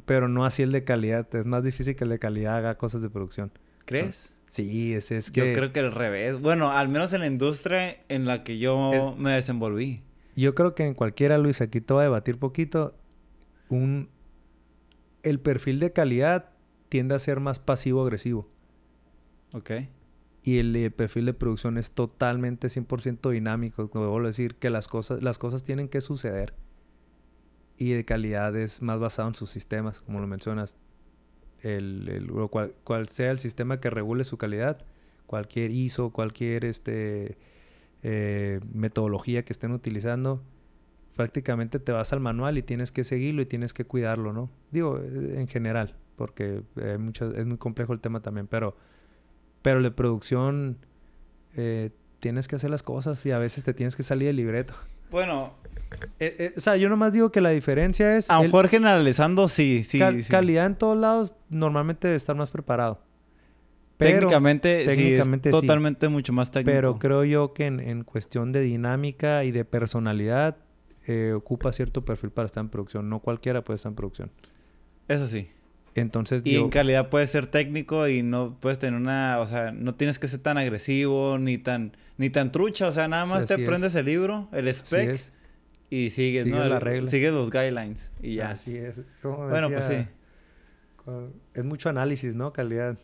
Pero no así el de calidad. Es más difícil que el de calidad haga cosas de producción. ¿Crees? Sí, ese es que... Yo creo que al revés. Bueno, al menos en la industria en la que yo me desenvolví. Yo creo que en cualquiera, Luis, aquí te voy a debatir poquito. Un... El perfil de calidad tiende a ser más pasivo-agresivo. Ok. Y el, perfil de producción es totalmente 100% dinámico. Como debo decir, que las cosas, las cosas tienen que suceder. Y de calidad es más basado en sus sistemas, como lo mencionas. El, el cual, sea el sistema que regule su calidad, cualquier ISO, cualquier este, eh, metodología que estén utilizando, prácticamente te vas al manual y tienes que seguirlo y tienes que cuidarlo, ¿no? Digo, eh, en general, porque es muy complejo el tema también, pero pero de producción eh, tienes que hacer las cosas y a veces te tienes que salir del libreto. Bueno. Eh, eh, o sea, yo nomás digo que la diferencia es... A lo mejor generalizando, sí, sí, Calidad en todos lados normalmente debe estar más preparado. técnicamente, técnicamente sí, totalmente mucho más técnico. Pero creo yo que en, cuestión de dinámica y de personalidad ocupa cierto perfil para estar en producción. No cualquiera puede estar en producción. Eso sí. Entonces, y en calidad puedes ser técnico y no puedes tener una, o sea, no tienes que ser tan agresivo ni tan ni tan trucha, o sea, nada más te aprendes el libro, el spec y sigues, ¿no? La regla. Sigues los guidelines y ya. Así es. bueno, pues sí. Es mucho análisis, ¿no? Calidad.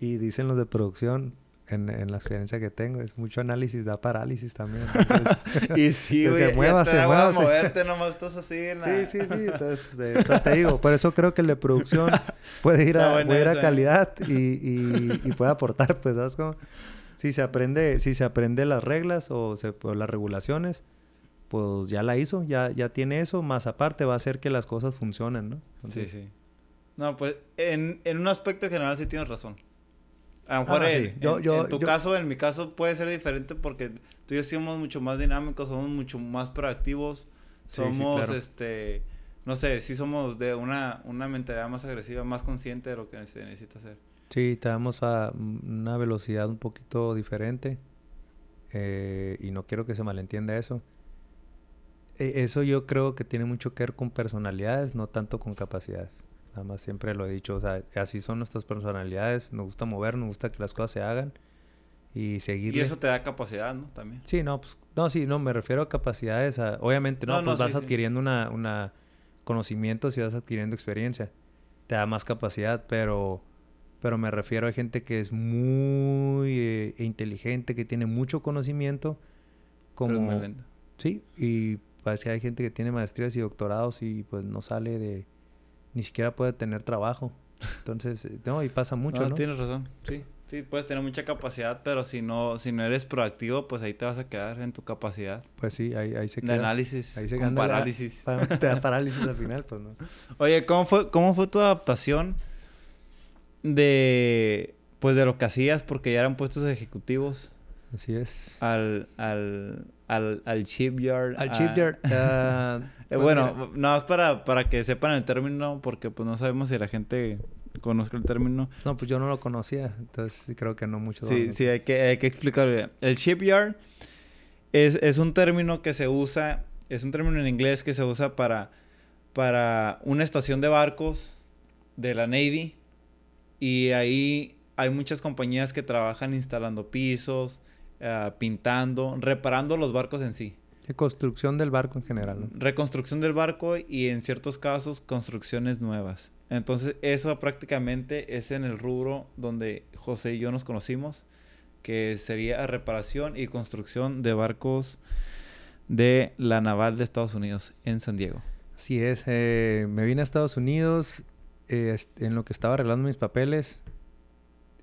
Y dicen los de producción, en, en, la experiencia que tengo, es mucho análisis, da parálisis también. y sí, güey. Se mueva, se mueva. moverte, nomás estás así en la... Sí, sí, sí. Entonces, eh, te digo, por eso creo que el de producción puede ir a, puede ir a calidad y, y, y, puede aportar, pues, ¿sabes cómo? Si se aprende, si se aprende las reglas o, se, o las regulaciones, pues ya la hizo, ya, ya tiene eso, más aparte va a hacer que las cosas funcionen, ¿no? sí, sí. No, pues en, en un aspecto general sí tienes razón. A lo mejor ah, en, yo, yo, en, tu caso, en mi caso, puede ser diferente porque tú y yo somos mucho más dinámicos, somos mucho más proactivos, somos, este, no sé, sí somos de una, una mentalidad más agresiva, más consciente de lo que se necesita hacer. Sí, tenemos a una velocidad un poquito diferente eh, y no quiero que se malentienda eso. E, eso yo creo que tiene mucho que ver con personalidades, no tanto con capacidades. Nada más siempre lo he dicho, o sea, así son nuestras personalidades, nos gusta mover, nos gusta que las cosas se hagan y seguir. Y eso te da capacidad, ¿no? También. Sí, no, pues, no, sí, no, me refiero a capacidades, obviamente, no, pues vas adquiriendo una, una conocimientos y vas adquiriendo experiencia, te da más capacidad, pero, pero me refiero a gente que es muy eh, inteligente, que tiene mucho conocimiento, como... Sí, y parece que hay gente que tiene maestrías y doctorados y pues no sale de ni siquiera puede tener trabajo. Entonces, eh, no, y pasa mucho, ¿no? ¿no? Tienes razón, sí. Sí, puedes tener mucha capacidad, pero si no, si no eres proactivo, pues ahí te vas a quedar en tu capacidad. Pues sí, ahí, ahí se queda. De análisis. Ahí se queda. parálisis. te da parálisis al final, pues no. Oye, ¿cómo fue, cómo fue tu adaptación de... pues de lo que hacías, porque ya eran puestos ejecutivos. Así es. Al, al, al, al shipyard. Al a- shipyard. ah, Eh, pues bueno, mira, nada más para, para que sepan el término, porque pues no sabemos si la gente conozca el término. no, pues yo no lo conocía. Entonces sí creo que no mucho. Sí, sí, hay que, hay que explicarlo. El shipyard es, es un término que se usa, es un término en inglés que se usa para, para una estación de barcos de la Navy. Y ahí hay muchas compañías que trabajan instalando pisos, ah, pintando, reparando los barcos en sí. De construcción del barco en general. ¿no? Reconstrucción del barco y en ciertos casos construcciones nuevas. Entonces eso prácticamente es en el rubro donde José y yo nos conocimos, que sería reparación y construcción de barcos de la naval de Estados Unidos en San Diego. Así es. eh, me vine a Estados Unidos eh, en lo que estaba arreglando mis papeles.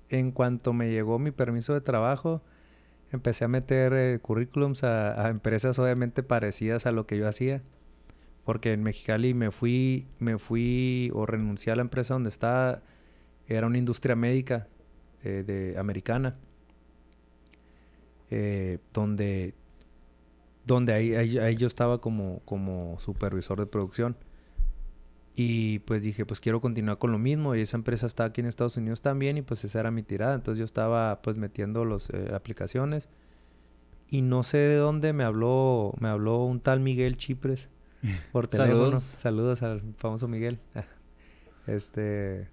En cuanto me llegó mi permiso de trabajo, empecé a meter eh, currículums a, a empresas obviamente parecidas a lo que yo hacía. Porque en Mexicali me fui, me fui o renuncié a la empresa donde estaba. Era una industria médica eh, de americana. eh, donde donde ahí, ahí, ahí yo estaba como, como supervisor de producción. Y pues dije, pues quiero continuar con lo mismo. Y esa empresa está aquí en Estados Unidos también. Y pues esa era mi tirada. Entonces yo estaba pues metiendo las aplicaciones. Y no sé de dónde me habló, me habló un tal Miguel Chipres por teléfono. Saludos. Saludos al famoso Miguel. este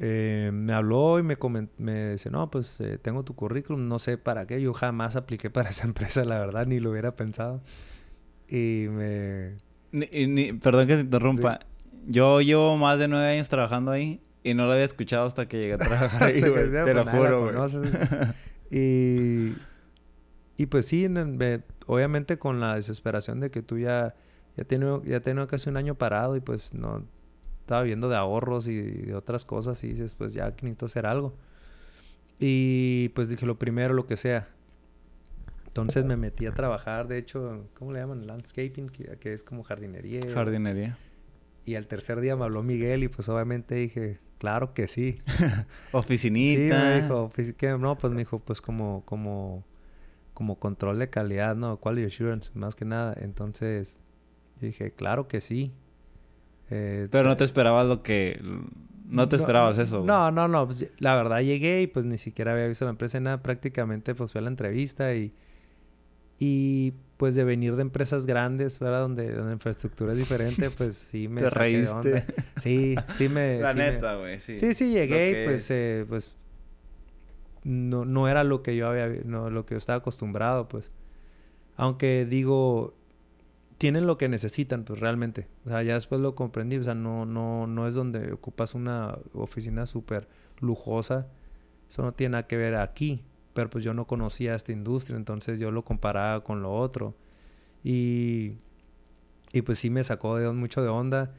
eh, me habló y me, me dice, no, pues eh, tengo tu currículum, no sé para qué, yo jamás apliqué para esa empresa, la verdad, ni lo hubiera pensado. Y me... Ni- ni- perdón que te interrumpa. Yo llevo más de nueve años trabajando ahí y no lo había escuchado hasta que llegué a trabajar ahí, güey. Te lo juro, güey. y, y pues sí, en- me- obviamente con la desesperación de que tú ya, ya tenido, ya casi un año parado y pues no estaba viendo de ahorros y de otras cosas y dices, pues ya necesito hacer algo. Y pues dije, lo primero, lo que sea. Entonces me metí a trabajar, de hecho, ¿cómo le llaman? Landscaping, que, que es como jardinería. Jardinería. Y al tercer día me habló Miguel y pues obviamente dije, claro que sí. Oficinita. Sí, me dijo, ¿qué? no, pues me dijo, pues como, como, como control de calidad, ¿no? Quality assurance, más que nada. Entonces, dije, claro que sí. Eh, Pero no te esperabas lo que... No te esperabas eso. güey. No, no, no. pues, la verdad llegué y pues ni siquiera había visto la empresa nada. Prácticamente pues fui a la entrevista y... Y pues de venir de empresas grandes, ¿verdad? Donde, donde la infraestructura es diferente, pues sí me Te saqué de reíste. onda. Sí, sí me... La sí neta, güey, sí. Sí, sí, llegué y pues, es. eh, pues no, no era lo que yo había, no, lo que yo estaba acostumbrado, pues. Aunque digo, tienen lo que necesitan, pues realmente. O sea, ya después lo comprendí. O sea, no, no, no es donde ocupas una oficina súper lujosa. Eso no tiene nada que ver aquí. Pero pues yo no conocía esta industria, entonces yo lo comparaba con lo otro. Y, y pues sí me sacó de, mucho de onda.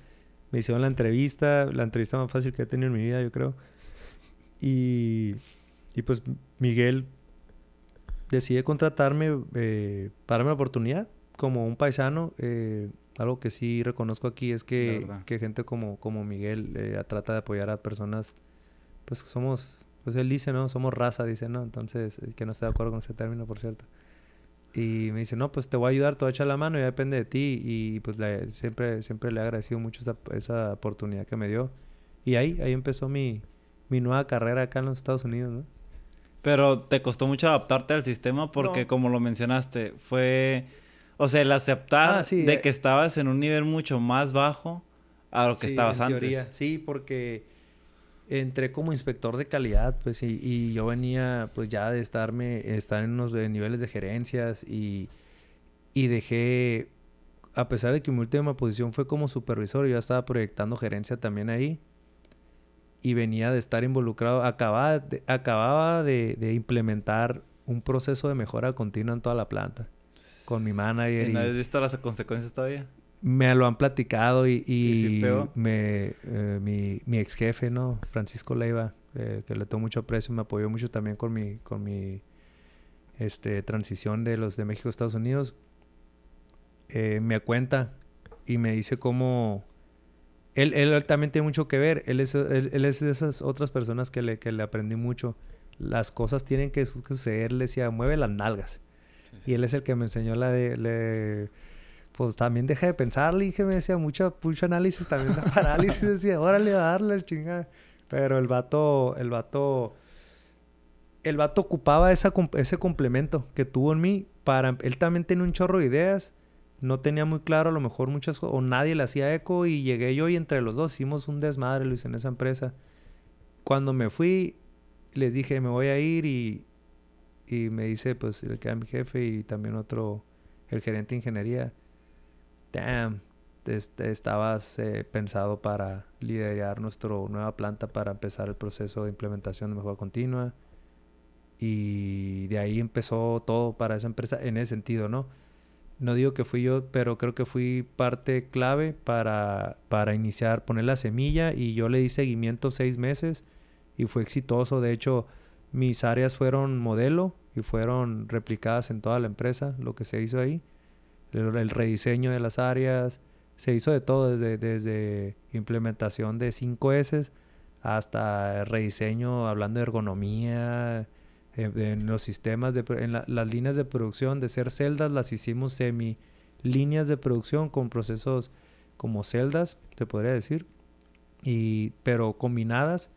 Me hicieron la entrevista, la entrevista más fácil que he tenido en mi vida, yo creo. Y, y pues Miguel decide contratarme eh, para darme la oportunidad como un paisano. eh, algo que sí reconozco aquí es que, que gente como, como Miguel eh, trata de apoyar a personas, pues que somos, pues él dice, ¿no? Somos raza, dice, ¿no? Entonces, eh, que no estoy de acuerdo con ese término, por cierto. Y me dice, no, pues te voy a ayudar, te voy a echar la mano, ya depende de ti. Y pues le- siempre, siempre le he agradecido mucho esa, esa oportunidad que me dio. Y ahí, ahí empezó mi, mi nueva carrera acá en los Estados Unidos, ¿no? Pero te costó mucho adaptarte al sistema porque, No. como lo mencionaste, fue... O sea, el aceptar Ah, sí, de eh. que estabas en un nivel mucho más bajo a lo que Sí, estabas en antes. teoría. Sí, porque entré como inspector de calidad, pues, y, y yo venía, pues, ya de estarme, estar en unos niveles de gerencias y, y dejé, a pesar de que mi última posición fue como supervisor, yo ya estaba proyectando gerencia también ahí y venía de estar involucrado, acababa de, acababa de, de implementar un proceso de mejora continua en toda la planta con mi manager ¿Y no y- has visto las consecuencias todavía? Me lo han platicado y, y me, eh, mi, mi ex jefe, ¿no? Francisco Leiva, eh, que le tengo mucho aprecio, me apoyó mucho también con mi, con mi este, transición de los de México a Estados Unidos. Eh, me cuenta y me dice cómo, él, él también tiene mucho que ver. Él es, él, él es de esas otras personas que le, que le aprendí mucho. Las cosas tienen que su- que suceder. Le decía, mueve las nalgas. Y él es el que me enseñó la de... le- pues también deja de pensar, le dije, me decía, mucho, mucho análisis, también da parálisis, decía, órale, a darle el chingada. Pero el vato, el vato, el vato ocupaba esa, ese complemento que tuvo en mí para, él también tenía un chorro de ideas, no tenía muy claro a lo mejor muchas cosas, o nadie le hacía eco y llegué yo y entre los dos hicimos un desmadre, Luis, en esa empresa. Cuando me fui, les dije, me voy a ir y, y me dice, pues, el que era mi jefe y también otro, el gerente de ingeniería, damn, este, estabas eh, pensado para liderar nuestra nueva planta para empezar el proceso de implementación de mejora continua. Y de ahí empezó todo para esa empresa en ese sentido, ¿no? No digo que fui yo, pero creo que fui parte clave para, para iniciar, poner la semilla y yo le di seguimiento seis meses y fue exitoso. De hecho, mis áreas fueron modelo y fueron replicadas en toda la empresa, lo que se hizo ahí. El, rediseño de las áreas, se hizo de todo, desde, desde implementación de 5S hasta rediseño, hablando de ergonomía, de- en los sistemas, de, en la- las líneas de producción, de ser celdas, las hicimos semi líneas de producción con procesos como celdas, se podría decir, y, pero combinadas.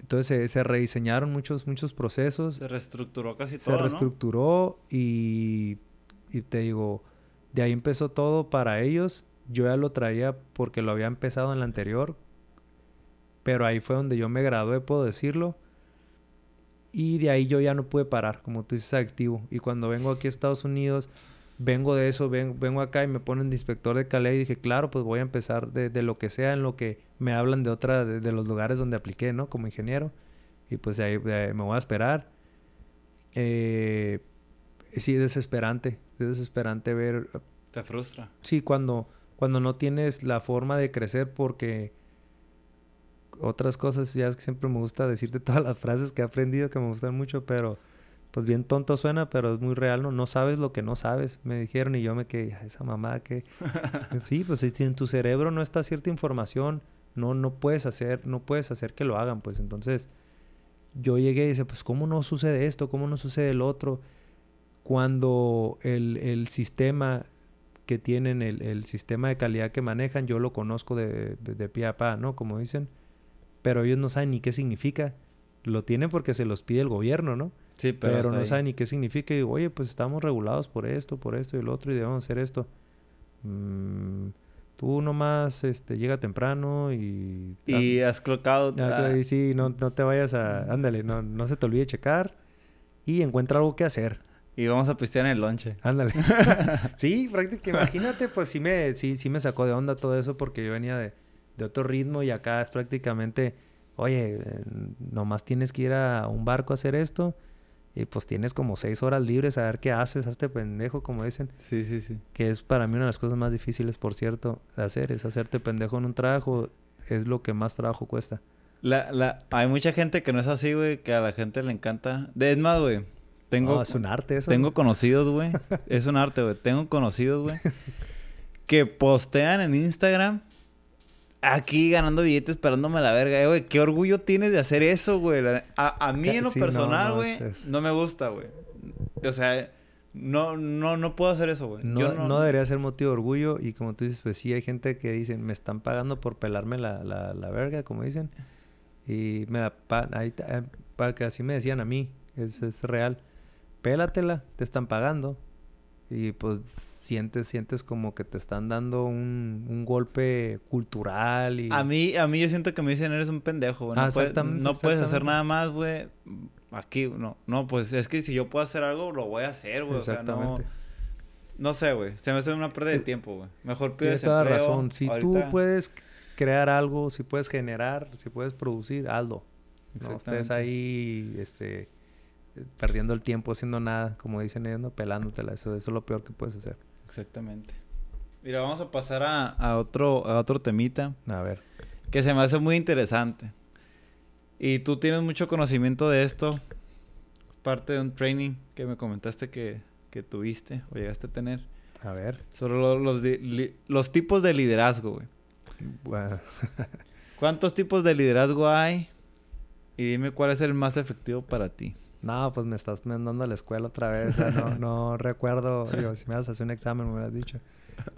Entonces se, se rediseñaron muchos, muchos procesos Se reestructuró casi se todo, ¿no? reestructuró y, y te digo, de ahí empezó todo para ellos. Yo ya lo traía porque lo había empezado en la anterior, pero ahí fue donde yo me gradué, puedo decirlo. Y de ahí yo ya no pude parar, como tú dices, activo. Y cuando vengo aquí a Estados Unidos, vengo de eso, ven- vengo acá y me ponen de inspector de calidad y dije, claro, pues voy a empezar de, lo que sea, en lo que me hablan de otra, de, los lugares donde apliqué, ¿no? Como ingeniero. Y pues de ahí me voy a esperar. Eh, sí, es desesperante. Es desesperante ver. Te frustra. Sí, cuando, cuando no tienes la forma de crecer porque otras cosas, ya es que siempre me gusta decirte todas las frases que he aprendido que me gustan mucho, pero pues bien tonto suena, pero es muy real, ¿no? No sabes lo que no sabes, me dijeron y yo me quedé, "Ay, esa mamá que... sí, pues si en tu cerebro no está cierta información, no, no puedes hacer, no puedes hacer que lo hagan, pues entonces yo llegué y dije, pues ¿cómo no sucede esto? ¿Cómo no sucede el otro? Cuando el, el sistema que tienen, el, el sistema de calidad que manejan, yo lo conozco de, de, de pie a pa, ¿no? Como dicen, pero ellos no saben ni qué significa. Lo tienen porque se los pide el gobierno, ¿no? Sí, pero, Pero, no ahí. saben ni qué significa. Y digo, oye, pues estamos regulados por esto, por esto y el otro, y debemos hacer esto. Mm, tú nomás este, llega temprano y... Y has clocado. Ah, sí, no, no te vayas a... Ándale, no, no se te olvide checar. Y encuentra algo que hacer. Y vamos a pistear en el lonche. Ándale. sí, prácticamente, imagínate, pues sí me, sí, sí me sacó de onda todo eso porque yo venía de, de otro ritmo y acá es prácticamente, oye, nomás tienes que ir a un barco a hacer esto y pues tienes como seis horas libres a ver qué haces, hazte pendejo, como dicen, Sí, sí, sí. que es para mí una de las cosas más difíciles, por cierto, de hacer, es hacerte pendejo en un trabajo, es lo que más trabajo cuesta. La, la, hay mucha gente que no es así, güey, que a la gente le encanta. De, es más, güey. Tengo, es un arte eso. tengo conocidos, güey. es un arte, güey. Tengo conocidos, güey. que postean en Instagram. Aquí ganando billetes, esperándome la verga. Eh, güey, qué orgullo tienes de hacer eso, güey. A, a mí en lo Sí, personal, no, güey, es- no me gusta, güey. O sea, no, no, no puedo hacer eso, güey. No, Yo no, debería ser motivo de orgullo y como tú dices, pues sí hay gente que dicen, me están pagando por pelarme la, la, la verga, como dicen. Y me la pa- ahí eh, para que así me decían a mí, es, es real. Pélatela, te están pagando. Y pues sientes, sientes como que te están dando un, un golpe cultural y... A mí, a mí yo siento que me dicen, eres un pendejo, güey. Ah, No, puedes, exactamente, no puedes hacer exactamente. nada más, güey. Aquí, no. No, pues es que si yo puedo hacer algo, lo voy a hacer, güey. O sea, no... Exactamente. No sé, güey. Se me hace una pérdida de tiempo, güey. Mejor pides Tienes razón. Si tú puedes crear algo, si puedes generar, si puedes producir, hazlo. No estés Exactamente. ahí este, perdiendo el tiempo haciendo nada, como dicen ellos, no pelándotela. Eso, eso es lo peor que puedes hacer. Exactamente. Mira, vamos a pasar a, a otro, a otro temita A ver. que se me hace muy interesante. Y tú tienes mucho conocimiento de esto. Parte de un training que me comentaste que, que tuviste o llegaste a tener. A ver. Sobre lo- los, li- los tipos de liderazgo, güey. Bueno, ¿Cuántos tipos de liderazgo hay? Y dime cuál es el más efectivo para ti. No, pues me estás mandando a la escuela otra vez. ya no, no recuerdo. Digo, si me vas a hacer un examen, me hubieras dicho.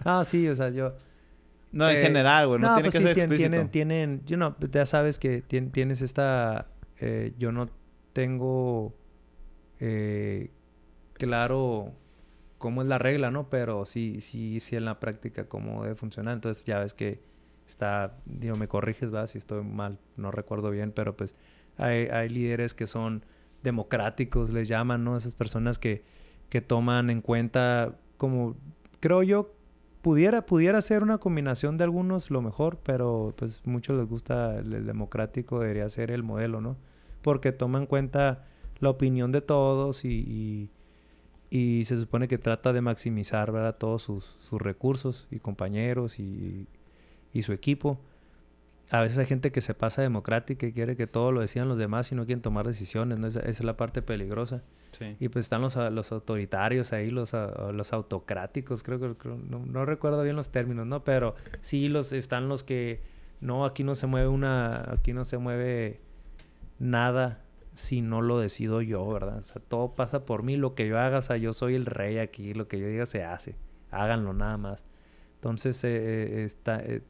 No, sí, o sea, yo... No, en Eh, general, güey. No, tiene pues que sí, ser tienen, tienen, you know, ya sabes que tien- tienes esta, eh, yo no tengo eh, claro cómo es la regla, ¿no? Pero sí, sí, sí en la práctica cómo debe funcionar. Entonces ya ves que está, digo, me corriges, va, si estoy mal, no recuerdo bien, pero pues hay, hay líderes que son democráticos, les llaman, ¿no? Esas personas que, que toman en cuenta como, creo yo, pudiera, pudiera ser una combinación de algunos lo mejor, pero pues muchos les gusta el, democrático, debería ser el modelo, ¿no? Porque toma en cuenta la opinión de todos y, y, y se supone que trata de maximizar, ¿verdad? Todos sus, sus recursos y compañeros y, y su equipo. A veces hay gente que se pasa democrática y quiere que todo lo decían los demás y no quieren tomar decisiones, ¿no? Esa, esa es la parte peligrosa. Sí. Y pues están los, los autoritarios ahí, los, los autocráticos, creo que no recuerdo bien los términos, ¿no? Pero sí los están los que no, aquí no se mueve una, aquí no se mueve nada si no lo decido yo, ¿verdad? O sea, todo pasa por mí, lo que yo haga, o sea, yo soy el rey aquí, lo que yo diga se hace, háganlo nada más. Entonces, eh, eh, está, eh,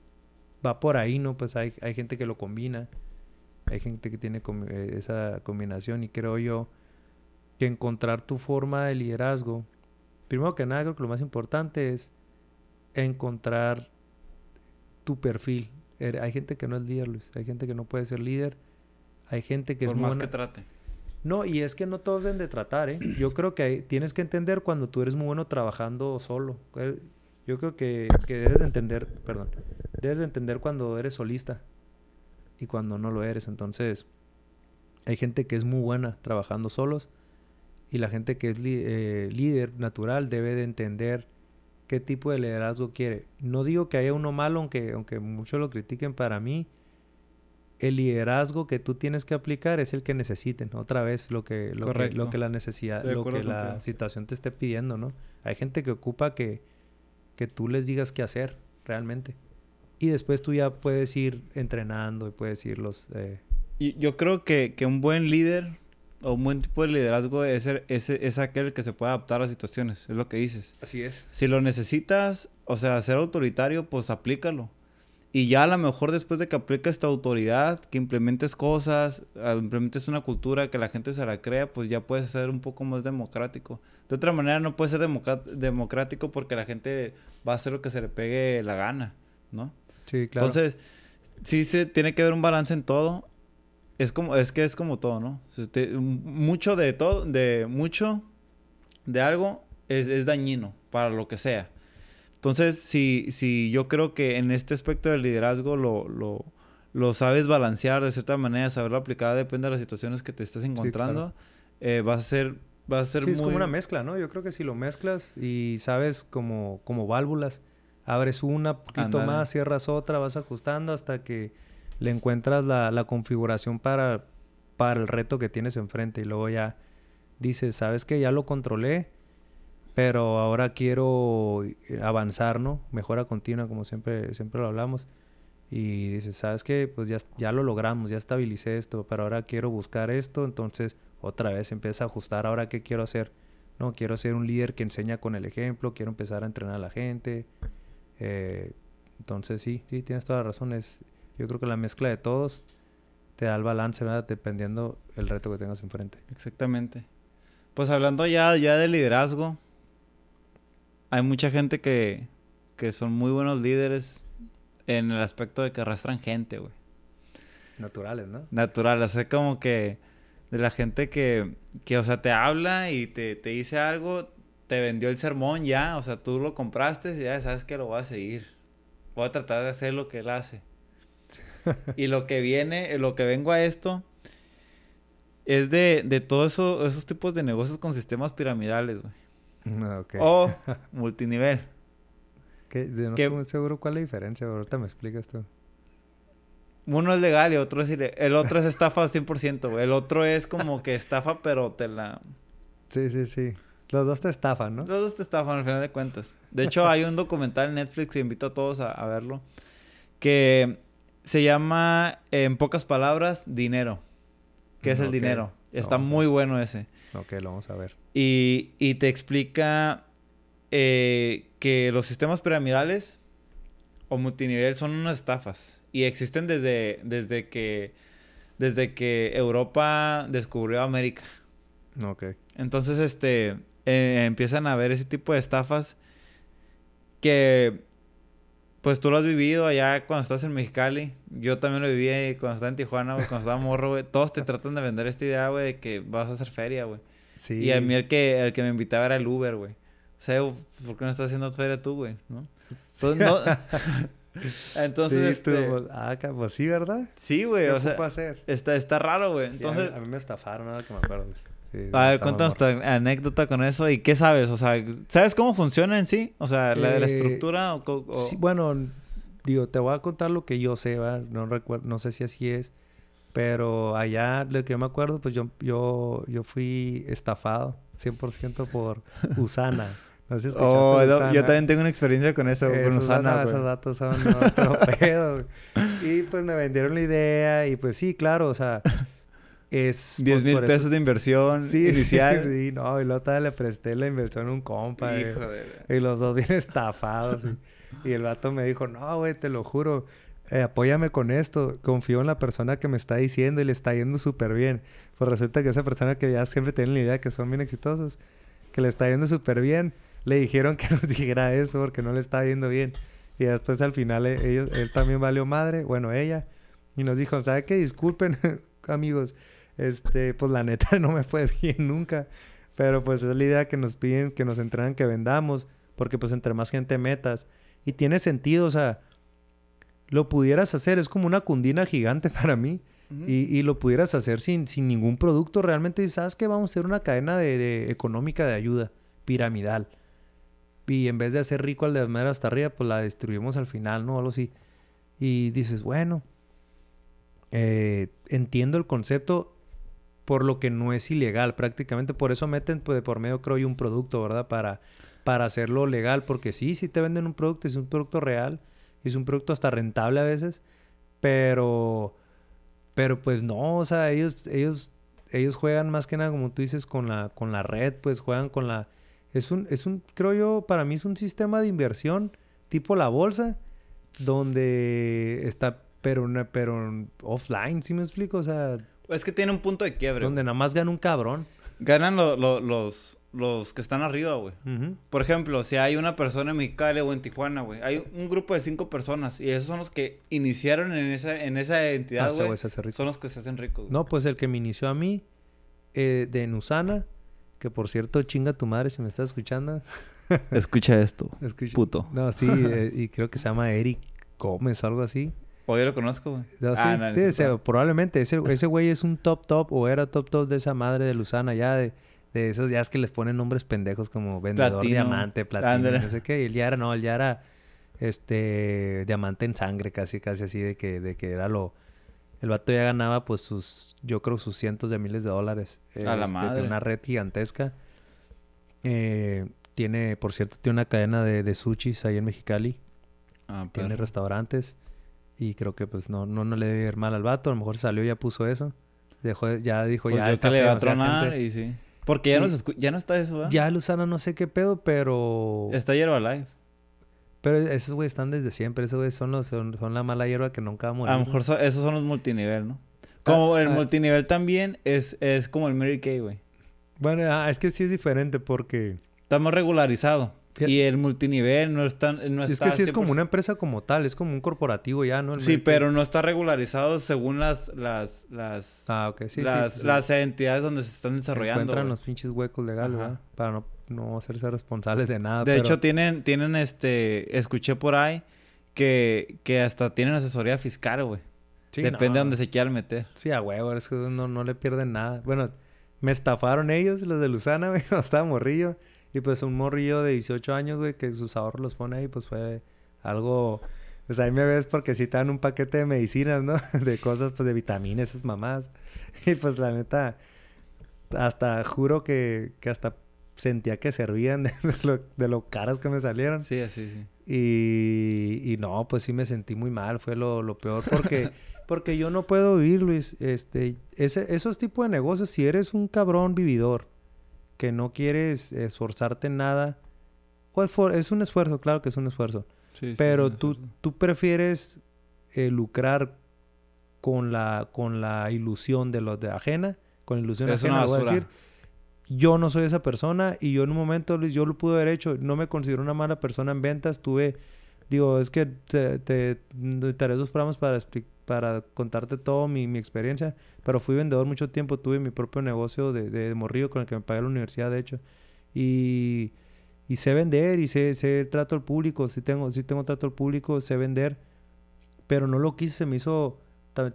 va por ahí, ¿no? Pues hay, hay gente que lo combina, hay gente que tiene com- eh, esa combinación y creo yo que encontrar tu forma de liderazgo, primero que nada creo que lo más importante es encontrar tu perfil. Er- Hay gente que no es líder, Luis. Hay gente que no puede ser líder. Hay gente que Por es muy más que trate. No, y es que no todos deben de tratar, ¿eh? Yo creo que hay- tienes que entender cuando tú eres muy bueno trabajando solo. Eh, Yo creo que, que debes de entender, perdón, debes de entender cuando eres solista y cuando no lo eres. Entonces, hay gente que es muy buena trabajando solos y la gente que es eh, líder natural debe de entender qué tipo de liderazgo quiere. No digo que haya uno malo, aunque, aunque muchos lo critiquen para mí. El liderazgo que tú tienes que aplicar es el que necesiten. Otra vez, lo que, lo que, Correcto. lo que la necesidad, Estoy lo que la situación te esté pidiendo, ¿no? Hay gente que ocupa que, que tú les digas qué hacer realmente. Y después tú ya puedes ir entrenando y puedes irlos... Eh, Y yo creo que, que un buen líder o un buen tipo de liderazgo es, ser- es, es aquel que se puede adaptar a situaciones, es lo que dices. Así es. Si lo necesitas, o sea, ser autoritario, pues aplícalo. Y ya a lo mejor después de que apliques tu autoridad, que implementes cosas, ah, implementes una cultura, que la gente se la crea, pues ya puedes ser un poco más democrático. De otra manera no puedes ser democrático porque la gente va a hacer lo que se le pegue la gana, ¿no? Sí, claro. Entonces, sí se tiene que haber un balance en todo. Es como, es que es como todo, ¿no? Mucho de todo, de mucho de algo es, es dañino para lo que sea. Entonces, si, si yo creo que en este aspecto del liderazgo lo, lo, lo sabes balancear de cierta manera, saberlo aplicar, depende de las situaciones que te estés encontrando, eh, vas a ser, vas a ser Sí, es como muy- una mezcla, ¿no? Yo creo que si lo mezclas y sabes como, como válvulas, abres una poquito más, cierras otra, vas ajustando hasta que le encuentras la, la configuración para, para el reto que tienes enfrente y luego ya dices, sabes que ya lo controlé, pero ahora quiero avanzar, ¿no? Mejora continua, como siempre, siempre lo hablamos. Y dices, ¿sabes qué? Pues ya, ya lo logramos, ya estabilicé esto, pero ahora quiero buscar esto, entonces otra vez empieza a ajustar, ahora qué quiero hacer. No, quiero ser un líder que enseña con el ejemplo, quiero empezar a entrenar a la gente. Eh, entonces sí, sí, tienes toda la razón. Es, yo creo que la mezcla de todos te da el balance, ¿verdad? Dependiendo el reto que tengas enfrente. Exactamente. Pues hablando ya, ya de liderazgo, hay mucha gente que, que son muy buenos líderes en el aspecto de que arrastran gente, güey. Naturales, ¿no? Natural, o sea, como que de la gente que, que o sea, te habla y te, te dice algo, te vendió el sermón ya, o sea, tú lo compraste y ya sabes que lo voy a seguir. Voy a tratar de hacer lo que él hace. y lo que viene, lo que vengo a esto es de, de todos eso, esos tipos de negocios con sistemas piramidales, güey. No, ok. O multinivel. ¿Qué? No muy seguro cuál es la diferencia, ahorita me explicas tú. Uno es legal y otro es ile- El otro es estafa al 100%, güey. El otro es como que estafa, pero te la... Sí, sí, sí. Los dos te estafan, ¿no? Los dos te estafan al final de cuentas. De hecho, hay un documental en Netflix que invito a todos a, a verlo. que se llama, en pocas palabras, dinero. ¿Qué es el dinero? Está muy bueno ese. Ok, lo vamos a ver. Y, y te explica eh, que los sistemas piramidales o multinivel son unas estafas. Y existen desde, desde que desde que Europa descubrió América. Ok. Entonces, este, eh, empiezan a ver ese tipo de estafas que, pues tú lo has vivido allá cuando estás en Mexicali. Yo también lo viví cuando estaba en Tijuana, güey, cuando estaba morro, güey. Todos te tratan de vender esta idea, güey, de que vas a hacer feria, güey. Sí. Y a mí el que, el que me invitaba era el Uber, güey. O sea, ¿por qué no estás haciendo feria tú, güey? ¿No? Entonces, no... Entonces, sí, tú, este... pues, ah, pues sí, ¿verdad? Sí, güey, ¿Qué o sea... hacer? Está, está raro, güey. Sí, Entonces... a, mí, a mí me estafaron, nada que me acuerdo. Sí, A ver, cuéntanos tu anécdota con eso y qué sabes, o sea, ¿sabes cómo funciona en sí? O sea, la, la Eh, estructura o, o- Sí, bueno, digo, te voy a contar lo que yo sé, ¿verdad? No recuerdo, no sé si así es. Pero allá, lo que yo me acuerdo, pues yo, yo, yo fui estafado 100% por Usana. No sé si Oh, Usana. yo también tengo una experiencia con eso, con Esos, Usana, esos datos son otro pedo. Y pues me vendieron la idea y pues sí, claro, o sea, es... 10 pues, mil por eso- pesos de inversión Sí, inicial. Sí, no, y luego todavía le presté la inversión a un compa. güey. Hijo de... Y los dos bien estafados. y, y el vato me dijo, no, güey, te lo juro. eh, apóyame con esto. Confío en la persona que me está diciendo y le está yendo súper bien. Pues resulta que esa persona que ya siempre tiene la idea de que son bien exitosos, que le está yendo súper bien, le dijeron que nos dijera eso porque no le estaba yendo bien. Y después al final eh, ellos, él también valió madre, bueno, ella. Y nos dijo, ¿sabe qué? Disculpen, amigos. Este, pues la neta no me fue bien nunca. Pero pues es la idea que nos piden, que nos entrenan que vendamos. Porque pues entre más gente metas. Y tiene sentido, o sea, lo pudieras hacer. Es como una cundina gigante para mí. Y, y lo pudieras hacer sin, sin ningún producto. Realmente, ¿sabes qué? Vamos a hacer una cadena de, de económica de ayuda. Piramidal. Y en vez de hacer rico al de mero hasta arriba, pues la destruimos al final, ¿no? Algo así. Y dices, bueno, eh, entiendo el concepto por lo que no es ilegal prácticamente. Por eso meten pues, de por medio, creo yo, un producto, ¿verdad? Para, para hacerlo legal. Porque sí, sí te venden un producto, es un producto real. Es un producto hasta rentable a veces. Pero, pero pues no, o sea, ellos, ellos, ellos juegan más que nada, como tú dices, con la, con la red, pues juegan con la... Es un, es un, creo yo, para mí es un sistema de inversión tipo la bolsa, donde está, pero, pero offline, ¿sí me explico? O sea, Es que tiene un punto de quiebre. donde nada más gana un cabrón. Ganan lo- lo- los, los que están arriba, güey. Por ejemplo, si hay una persona en Mexicali o en Tijuana, güey. Hay un grupo de cinco personas y esos son los que iniciaron en esa, en esa Ah, entidad, ese güey. Son los que se hacen ricos. güey. No, pues el que me inició a mí, eh, de Nusana, que por cierto, chinga tu madre si me estás escuchando. Escucha esto, Escucha- puto. No, sí, eh, y creo que se llama Eric Gómez o algo así. O yo lo conozco, güey. No, sí, Ah, no, sí, no, o sea, no. probablemente ese, ese güey es un top top o era top top de esa madre de Luzana ya de, de esos ya es que les ponen nombres pendejos como vendedor Platino. diamante, platino, no sé qué. Y él ya era, no, él ya era este diamante en sangre, casi, casi así de que, de que era lo. El vato ya ganaba pues sus, yo creo sus cientos de miles de dólares. A la este, madre. De una red gigantesca. Eh, tiene, por cierto, tiene una cadena de, de sushis ahí en Mexicali Ah, tiene restaurantes y creo que pues no, no, no le debe ir mal al vato. A lo mejor salió y ya puso eso. Dejó, ya dijo, Pues ya está le va a tronar gente. y sí. Porque ya, no, Y- escu- ya no está eso, ¿verdad? Ya Luzana no sé qué pedo, pero... Está Herbalife. Pero esos güeyes están desde siempre. Esos güeyes son, los, son, son la mala hierba que nunca va a morir. A lo mejor so- esos son los multinivel, ¿no? Como el ah. multinivel también es, es como el Mary Kay, güey. Bueno, ah, es que sí es diferente porque... Está más regularizado. Y el multinivel no está... No es está que sí es como 100%. una empresa como tal. Es como un corporativo ya, ¿no? El Sí, pero no está regularizado según las... las, las Ah, ok. Sí, sí, las, las entidades donde se están desarrollando. Encuentran los pinches huecos legales. ¿verdad? Para no, no hacerse responsables de nada. De pero- hecho, tienen, tienen este... Escuché por ahí que, que hasta tienen asesoría fiscal, güey. Sí, Depende no. de donde se quieran meter. Sí, a huevo, es que no, no le pierden nada. Bueno, me estafaron ellos, los de Luzana, güey, cuando estaba morrillo. Y pues un morrillo de 18 años, güey, que sus ahorros los pone ahí, pues fue algo... Pues ahí me ves porque sí te dan un paquete de medicinas, ¿no? De cosas, pues de vitaminas, esas mamás. Y pues la neta, hasta juro que, que hasta sentía que servían de, lo, de lo caras que me salieron. Sí, así, sí. Y, y no, pues sí me sentí muy mal, fue lo, lo peor, porque, porque yo no puedo vivir, Luis, este, ese, esos tipos de negocios, si eres un cabrón vividor, que no quieres esforzarte en nada, o esfor- es un esfuerzo, claro que es un esfuerzo, Sí, pero sí, tú, tú prefieres eh, lucrar con la, con la ilusión de los de ajena, con la ilusión Es ajena, voy a decir. Yo no soy esa persona y yo en un momento, Luis, yo lo pude haber hecho. No me considero una mala persona en ventas. Tuve, digo, es que te, te, necesitaré dos programas para, expli- para contarte todo mi, mi experiencia. Pero fui vendedor mucho tiempo. Tuve mi propio negocio de, de, morrillo con el que me pagué la universidad, de hecho. Y, y sé vender y sé, sé trato al público. Sí tengo, sí tengo trato al público, sé vender. Pero no lo quise, se me hizo...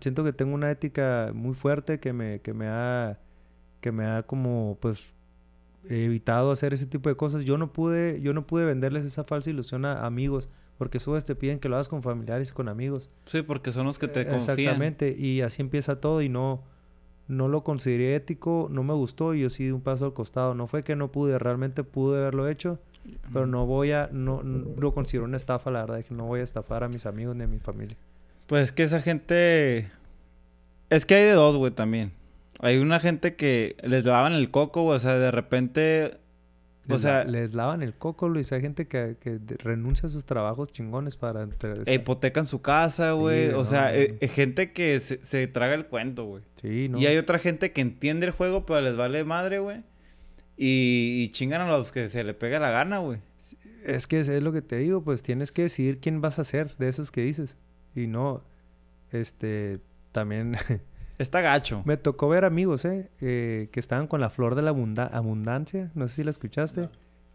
Siento que tengo una ética muy fuerte que me, que me ha que me ha como pues evitado hacer ese tipo de cosas. Yo no pude, yo no pude venderles esa falsa ilusión a amigos, porque subes te piden que lo hagas con familiares y con amigos. Sí, porque son los que te Eh, confían. Exactamente, y así empieza todo y no no lo consideré ético, no me gustó y yo sí di un paso al costado. No fue que no pude, realmente pude haberlo hecho, pero no voy a, no, no lo considero una estafa, la verdad, es que no voy a estafar a mis amigos ni a mi familia. Pues que esa gente... Es que hay de dos, güey, también. Hay una gente que les lavan el coco, güey. O sea, de repente... O sea, la- les lavan el coco, Luis. Hay gente que, que renuncia a sus trabajos chingones para... e hipotecan su casa, Sí, güey. o no, sea, eh, eh, gente que se, se traga el cuento, güey. Sí, ¿no? Y hay otra gente que entiende el juego, pero les vale madre, güey. Y, y chingan a los que se le pega la gana, güey. Es que es lo que te digo, pues tienes que decidir quién vas a ser de esos que dices. Y no, este, también Está gacho. me tocó ver amigos, ¿eh? Eh, que estaban con la flor de la abunda- abundancia. No sé si la escuchaste.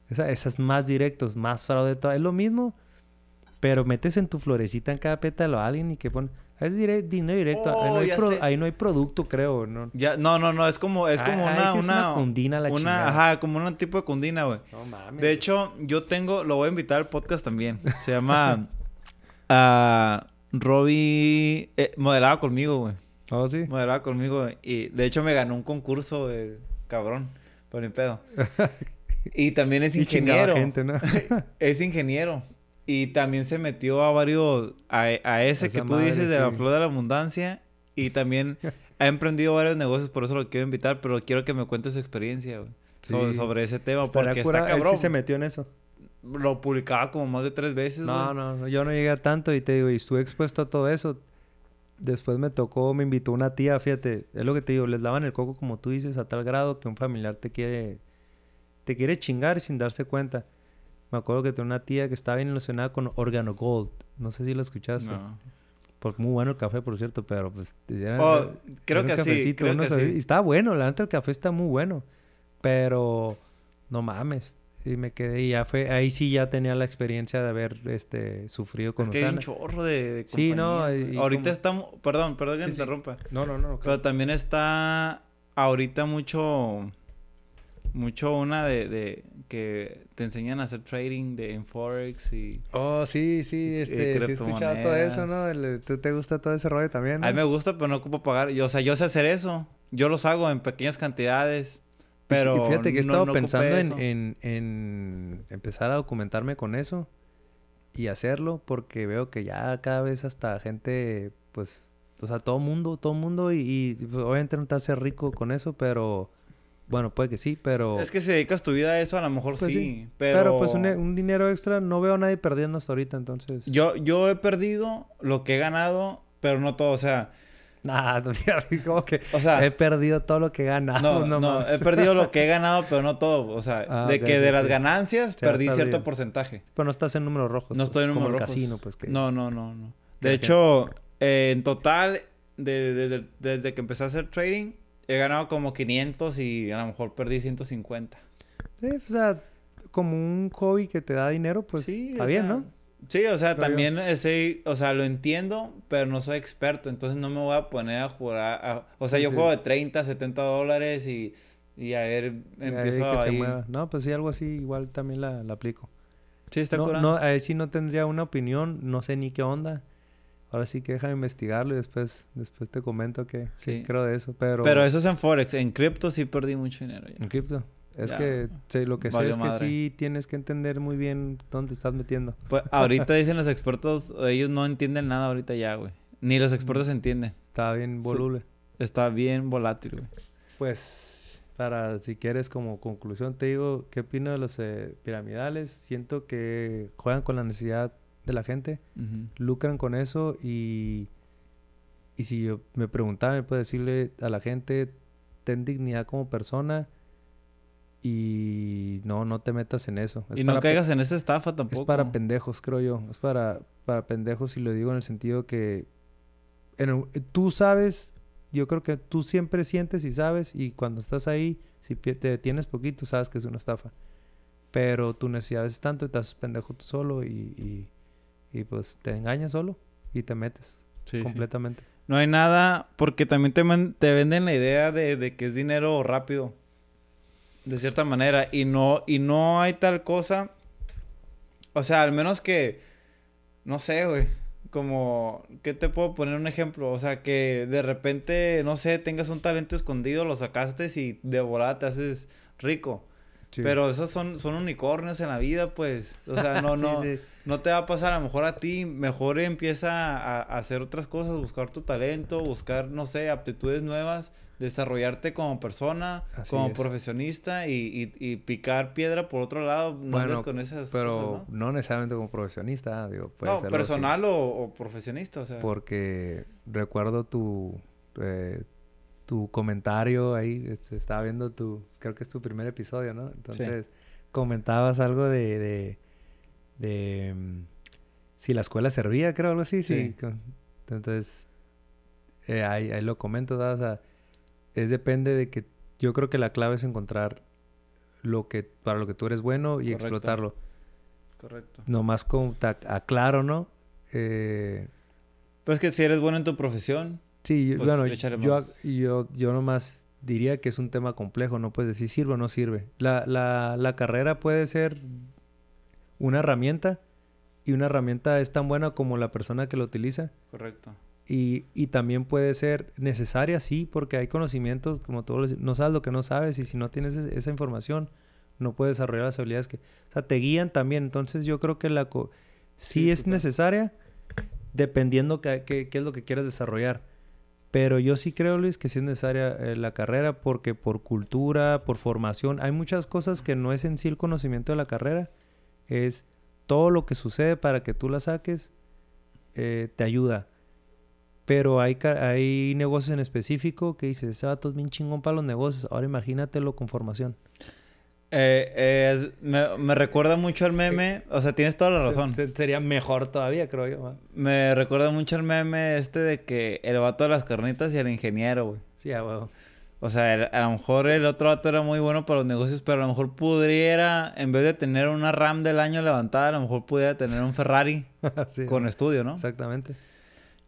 Esa, esas más directos, más fraude, todo. Es lo mismo, pero metes en tu florecita en cada pétalo a alguien y que pone... Es dinero directo. ahí, no Oh, hay pro- ahí no hay producto, creo. ¿no? Ya, no, no, no, es como, es Ah, como ahí una, sí es una, una cundina la una, chingada. ajá, como un tipo de cundina, güey. No mames. De hecho, yo tengo, lo voy a invitar al podcast también. Se llama ah, Robbie, eh, modelaba conmigo, güey. Oh, sí. Modelaba conmigo y de hecho me ganó un concurso, el cabrón, por ni pedo. Y también es Y ingeniero. gente, ¿no? Es ingeniero. Y también se metió a varios, a, a ese Esa que tú madre, dices de la flor de la abundancia. Y también ha emprendido varios negocios, por eso lo quiero invitar, pero quiero que me cuente su experiencia, güey. so- Sí. sobre ese tema, porque cura- está él cabrón. sí se metió en eso. Lo publicaba como más de tres veces, No, güey. no, no, yo no llegué a tanto y te digo, y estuve expuesto a todo eso. Después me tocó, me invitó una tía, fíjate, es lo que te digo, les daban el coco como tú dices a tal grado que un familiar te quiere, te quiere chingar sin darse cuenta. Me acuerdo que tenía una tía que estaba bien ilusionada con Organo Gold. No sé si lo escuchaste. No. Pues muy bueno el café, por cierto, pero pues... Era, Oh, creo era que sí, creo que sí. Y bueno, la neta el café está muy bueno. Pero no mames. Y me quedé y ya fue, ahí sí ya tenía la experiencia de haber este sufrido con Es que hay un chorro de, de Sí, no, y- Ahorita como- está... mu- Perdón, perdón que Sí, sí. interrumpa. No, no, no. Pero también está ahorita mucho... Mucho una de, de... Que te enseñan a hacer trading de, en Forex y... Oh, sí, sí, este, sí he escuchado todo eso, ¿no? El- ¿Tú te gusta todo ese rollo también? A mí no? me gusta, pero no ocupo pagar. Yo, o sea, yo sé hacer eso. Yo los hago en pequeñas cantidades. Pero fíjate que he estado no pensando en, en, en empezar a documentarme con eso y hacerlo porque veo que ya cada vez hasta gente, pues, o sea, todo mundo, todo mundo y, y, pues, obviamente no te hace rico con eso, pero bueno, puede que sí, pero... Es que si dedicas tu vida a eso, a lo mejor Pues sí. sí. Pero, pero... pues un, un dinero extra no veo a nadie perdiendo hasta ahorita, entonces... Yo, yo he perdido lo que he ganado, pero no todo. O sea, Nah, no, como que o sea... he perdido todo lo que he ganado. no, no, he perdido lo que he ganado, pero no todo. O sea, Ah, de que sí, de las ganancias Sí, perdí cierto porcentaje. Pero no estás en números rojos. No pues, estoy en como números el rojos. casino, pues que... No, no, no, no. De hecho, eh, en total, de- de- de- desde que empecé a hacer trading, he ganado como 500 y a lo mejor perdí 150. Sí, o sea, como un hobby que te da dinero, pues está bien, sea, ¿no? Sí, o sea, yo. también ese, o sea, lo entiendo, pero no soy experto, entonces no me voy a poner a jugar, a- o sea, Sí, yo sí. juego de 30, 70 dólares y, y a ver, Y empiezo se ahí. No, pues sí, algo así igual también la, la aplico. Sí, está no, curando. no, ahí sí no tendría una opinión, no sé ni qué onda. Ahora sí que déjame investigarlo y después, después te comento qué, qué Sí. creo de eso. Pero, Pero eso es en Forex, en cripto sí perdí mucho dinero. ya. en cripto. Es Ya, que sí, lo que sé valió es que madre. sí tienes que entender muy bien dónde estás metiendo. Pues ahorita dicen los expertos, ellos no entienden nada ahorita ya, güey. Ni los expertos entienden. Está bien voluble. Está bien volátil, güey. Pues, para si quieres como conclusión, te digo, ¿qué opino de los eh, piramidales? Siento que juegan con la necesidad de la gente, lucran con eso y, y si yo me preguntaran, puedo decirle a la gente, ten dignidad como persona y no, no te metas en eso. Es Y no caigas en esa estafa tampoco. Es para pendejos, creo yo. Es para, para pendejos y lo digo en el sentido que en el- tú sabes, yo creo que tú siempre sientes y sabes y cuando estás ahí, si te detienes poquito, sabes que es una estafa. Pero tu necesidad es tanto y te haces pendejo tú solo y, y, y, pues te engañas solo y te metes Sí, sí. completamente. No hay nada, porque también te, te venden la idea de, de que es dinero rápido. De cierta manera. Y no, y no hay tal cosa. O sea, al menos que. No sé, güey. Como. ¿Qué te puedo poner un ejemplo? O sea, que de repente, no sé, tengas un talento escondido, lo sacaste y de volada te haces rico. Sí. Pero esos son, son unicornios en la vida, pues. O sea, no, Sí, no. sí. No te va a pasar a lo mejor a ti, mejor empieza a, a hacer otras cosas, buscar tu talento, buscar, no sé, aptitudes nuevas, desarrollarte como persona, Así como es. profesionista y, y, y picar piedra por otro lado, no Bueno, con esas Pero cosas, no necesariamente como profesionista, digo, ¿no? puede No, personal o, o profesionista, o sea. porque recuerdo tu eh, tu comentario ahí este, estaba viendo tu creo que es tu primer episodio no entonces comentabas algo de de, de, mm, si la escuela servía creo algo así sí, entonces eh, ahí, ahí lo comento ¿verdad? o sea es depende de que yo creo que la clave es encontrar lo que para lo que tú eres bueno y Correcto. explotarlo Correcto. nomás ac- aclaro no eh, Pues que si eres bueno en tu profesión, Sí, yo- Pues, bueno, yo, yo, yo nomás diría que es un tema complejo, no puedes decir sirve o no sirve. La, la, la carrera puede ser una herramienta y una herramienta es tan buena como la persona que la utiliza correcto. Y, y también puede ser necesaria, sí, porque hay conocimientos, como todos los- no sabes lo que no sabes y si no tienes es- esa información no puedes desarrollar las habilidades que, o sea, te guían también. Entonces yo creo que la co- sí, Sí, es total. necesaria dependiendo que- que- qué es lo que quieras desarrollar. Pero yo sí creo, Luis, que sí es necesaria eh, la carrera porque por cultura, por formación, hay muchas cosas que no es en sí el conocimiento de la carrera, es todo lo que sucede para que tú la saques, eh, te ayuda. Pero hay, hay negocios en específico que dices, ese vato es bien chingón para los negocios, ahora imagínatelo con formación. Eh, eh, es- me, me recuerda mucho al meme, o sea, tienes toda la razón. Se- sería mejor todavía, creo yo. Me recuerda mucho al meme este de que el vato de las carnitas y el ingeniero, güey. Sí, a huevo. O sea, el- a lo mejor el otro vato era muy bueno para los negocios, pero a lo mejor pudiera, en vez de tener una RAM del año levantada, a lo mejor pudiera tener un Ferrari Sí, con estudio, ¿no? Exactamente.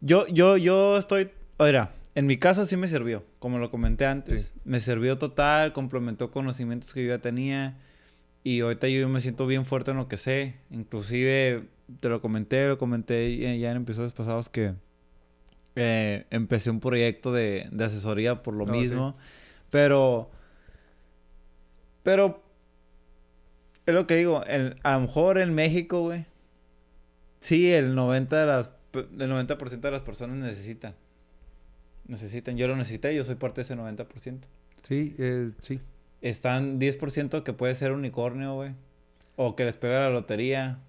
Yo, yo, yo estoy, oiga, en mi caso sí me sirvió, como lo comenté antes. Sí. Me sirvió total, complementó conocimientos que yo ya tenía. Y ahorita yo me siento bien fuerte en lo que sé. Inclusive, te lo comenté, lo comenté ya en episodios pasados que eh, empecé un proyecto de, de asesoría por lo Oh, sí. mismo. Pero, pero, es lo que digo, el- a lo mejor en México, güey, sí, el 90 de las, el 90% de las personas necesitan. Necesitan, yo lo necesité, yo soy parte de ese 90%. Sí, eh, sí. Están 10% que puede ser unicornio, güey. O que les pega la lotería.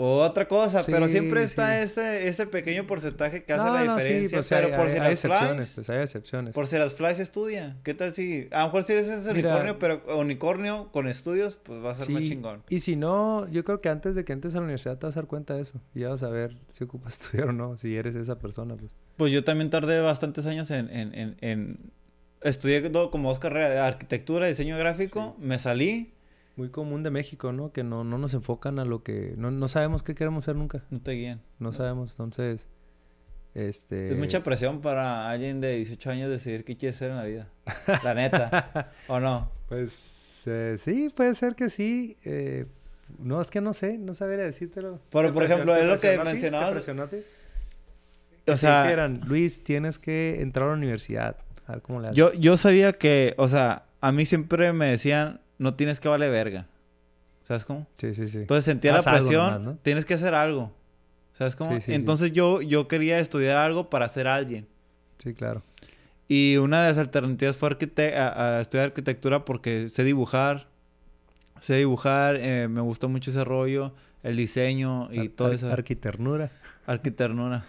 O otra cosa, pero siempre está sí. ese, ese pequeño porcentaje que hace No, la no, sí, diferencia. pues, pero hay- por hay- si hay las excepciones, flies, pues, hay excepciones. por si las flies estudia. ¿Qué tal si, a lo mejor si eres ese Mira- unicornio, pero unicornio con estudios, pues va a ser más chingón. Y si no, yo creo que antes de que entres a la universidad te vas a dar cuenta de eso. Y ya vas a ver si ocupas estudiar o no, si eres esa persona, pues. Pues yo también tardé bastantes años en... en, en, en- Estudié como dos carreras arquitectura, diseño gráfico, me salí, Muy común de México, ¿no? Que no, no nos enfocan a lo que... No, no sabemos qué queremos ser nunca. no te guían. No sabemos, entonces... Este... Es mucha presión para alguien de 18 años decidir qué quiere ser en la vida. La neta. ¿O no? Pues eh, sí, puede ser que sí. eh, no, es que no sé, no sabría decírtelo. Pero, ¿Te por ejemplo, es lo que mencionabas. presionó a ti? O sea, dijeran, Luis, tienes que entrar a la universidad. A ver cómo le haces. yo, yo sabía que, o sea, a mí siempre me decían, no tienes que valer verga. ¿Sabes cómo? Sí, sí, sí. Entonces sentía la Haz presión, nomás, ¿no? tienes que hacer algo. ¿Sabes cómo? Sí, sí, sí. Entonces yo, yo quería estudiar algo para ser alguien. Sí, claro. Y una de las alternativas fue arquite- a, a estudiar arquitectura porque sé dibujar. Sé dibujar, eh, me gustó mucho ese rollo, el diseño y Ar- todo ar- eso. Arquiternura. Arquiternura.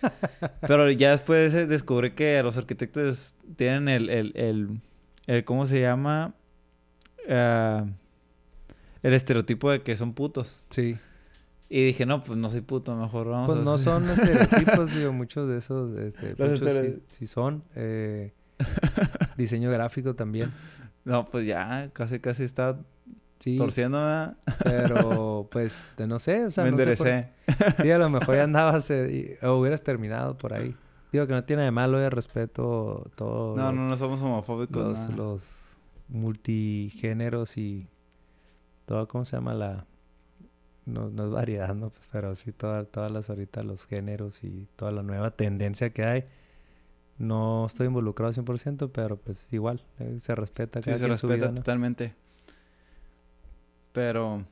Pero ya después eh, descubrí que los arquitectos tienen el, el, el, el- ¿cómo se llama? Ah, el estereotipo de que son putos. Sí. Y dije, no, pues no soy puto, mejor vamos Pues a no hacer- son estereotipos, digo, muchos de esos, este, Los muchos sí, sí son. eh, diseño gráfico también. No, pues ya, casi, casi está Sí, torciendo, ¿verdad? pero pues, de no sé, o sea, Me no sé por- enderecé. Sí, a lo mejor ya andabas eh, y- o hubieras terminado por ahí. Digo que no tiene de malo, de respeto todo. No, lo- no, no somos homofóbicos. los, nada. los multigéneros y todo, ¿cómo se llama la...? No, no es variedad, ¿no? Pues, pero sí, toda- todas las ahorita los géneros y toda la nueva tendencia que hay. No estoy involucrado 100%, pero pues igual, eh, se respeta Sí, se respeta vida, ¿no? totalmente. Pero,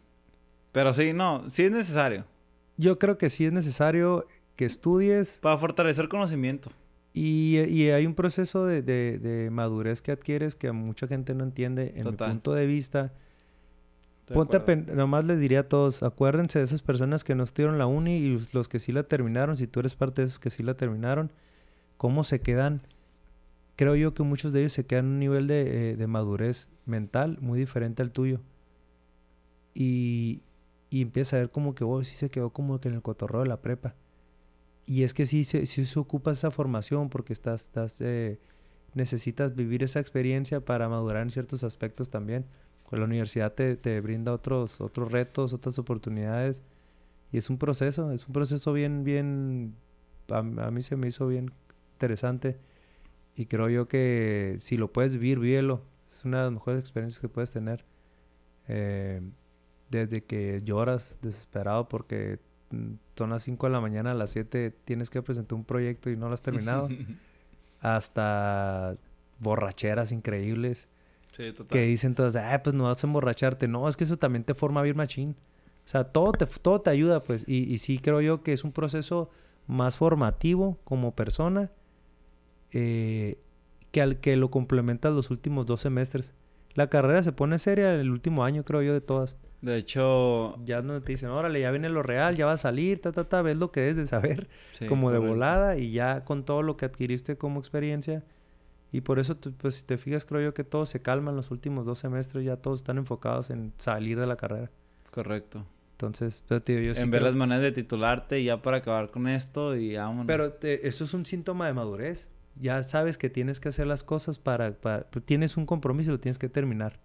pero sí, no, sí es necesario. Yo creo que sí es necesario que estudies Para fortalecer conocimiento. Y, y hay un proceso de, de- de madurez que adquieres que mucha gente no entiende. En Total. mi punto de vista, de ponte a acuerdo. nomás les diría a todos, acuérdense de esas personas que no estudiaron la uni y los- los que sí la terminaron, si tú eres parte de esos que sí la terminaron, cómo se quedan. Creo yo que muchos de ellos se quedan en un nivel de, eh, de madurez mental muy diferente al tuyo. Y, y empieza a ver como que, oh, sí se quedó como que en el cotorreo de la prepa. Y es que sí se, sí se ocupa esa formación porque estás, estás, eh, necesitas vivir esa experiencia para madurar en ciertos aspectos también. Pues la universidad te, te brinda otros, otros retos, otras oportunidades. Y es un proceso, es un proceso bien, bien, a, mí se me hizo bien interesante. Y creo yo que si lo puedes vivir, vívelo. Es una de las mejores experiencias que puedes tener. Eh, desde que lloras desesperado porque son las 5 de la mañana, a las 7 tienes que presentar un proyecto y no lo has terminado, hasta borracheras increíbles sí, total. que dicen todas, ah, pues no vas a emborracharte. No, es que eso también te forma bien machín. O sea, todo te, todo te ayuda, pues. Y, y sí creo yo que es un proceso más formativo como persona eh, que al que lo complementas los últimos dos semestres. La carrera se pone seria el último año, creo yo, de todas. De hecho, Ya no te dicen, órale, ya viene lo real, ya va a salir, ta, ta, ta, ves lo que debes de saber sí, como de volada y ya con todo lo que adquiriste como experiencia. Y por eso, pues, si te fijas, creo yo que todo se calma en los últimos dos semestres. Ya todos están enfocados en salir de la carrera. Correcto. Entonces, pero sí en ver creo- las maneras de titularte ya para acabar con esto y vámonos. Pero te- eso es un síntoma de madurez. Ya sabes que tienes que hacer las cosas para, para... Tienes un compromiso y lo tienes que terminar.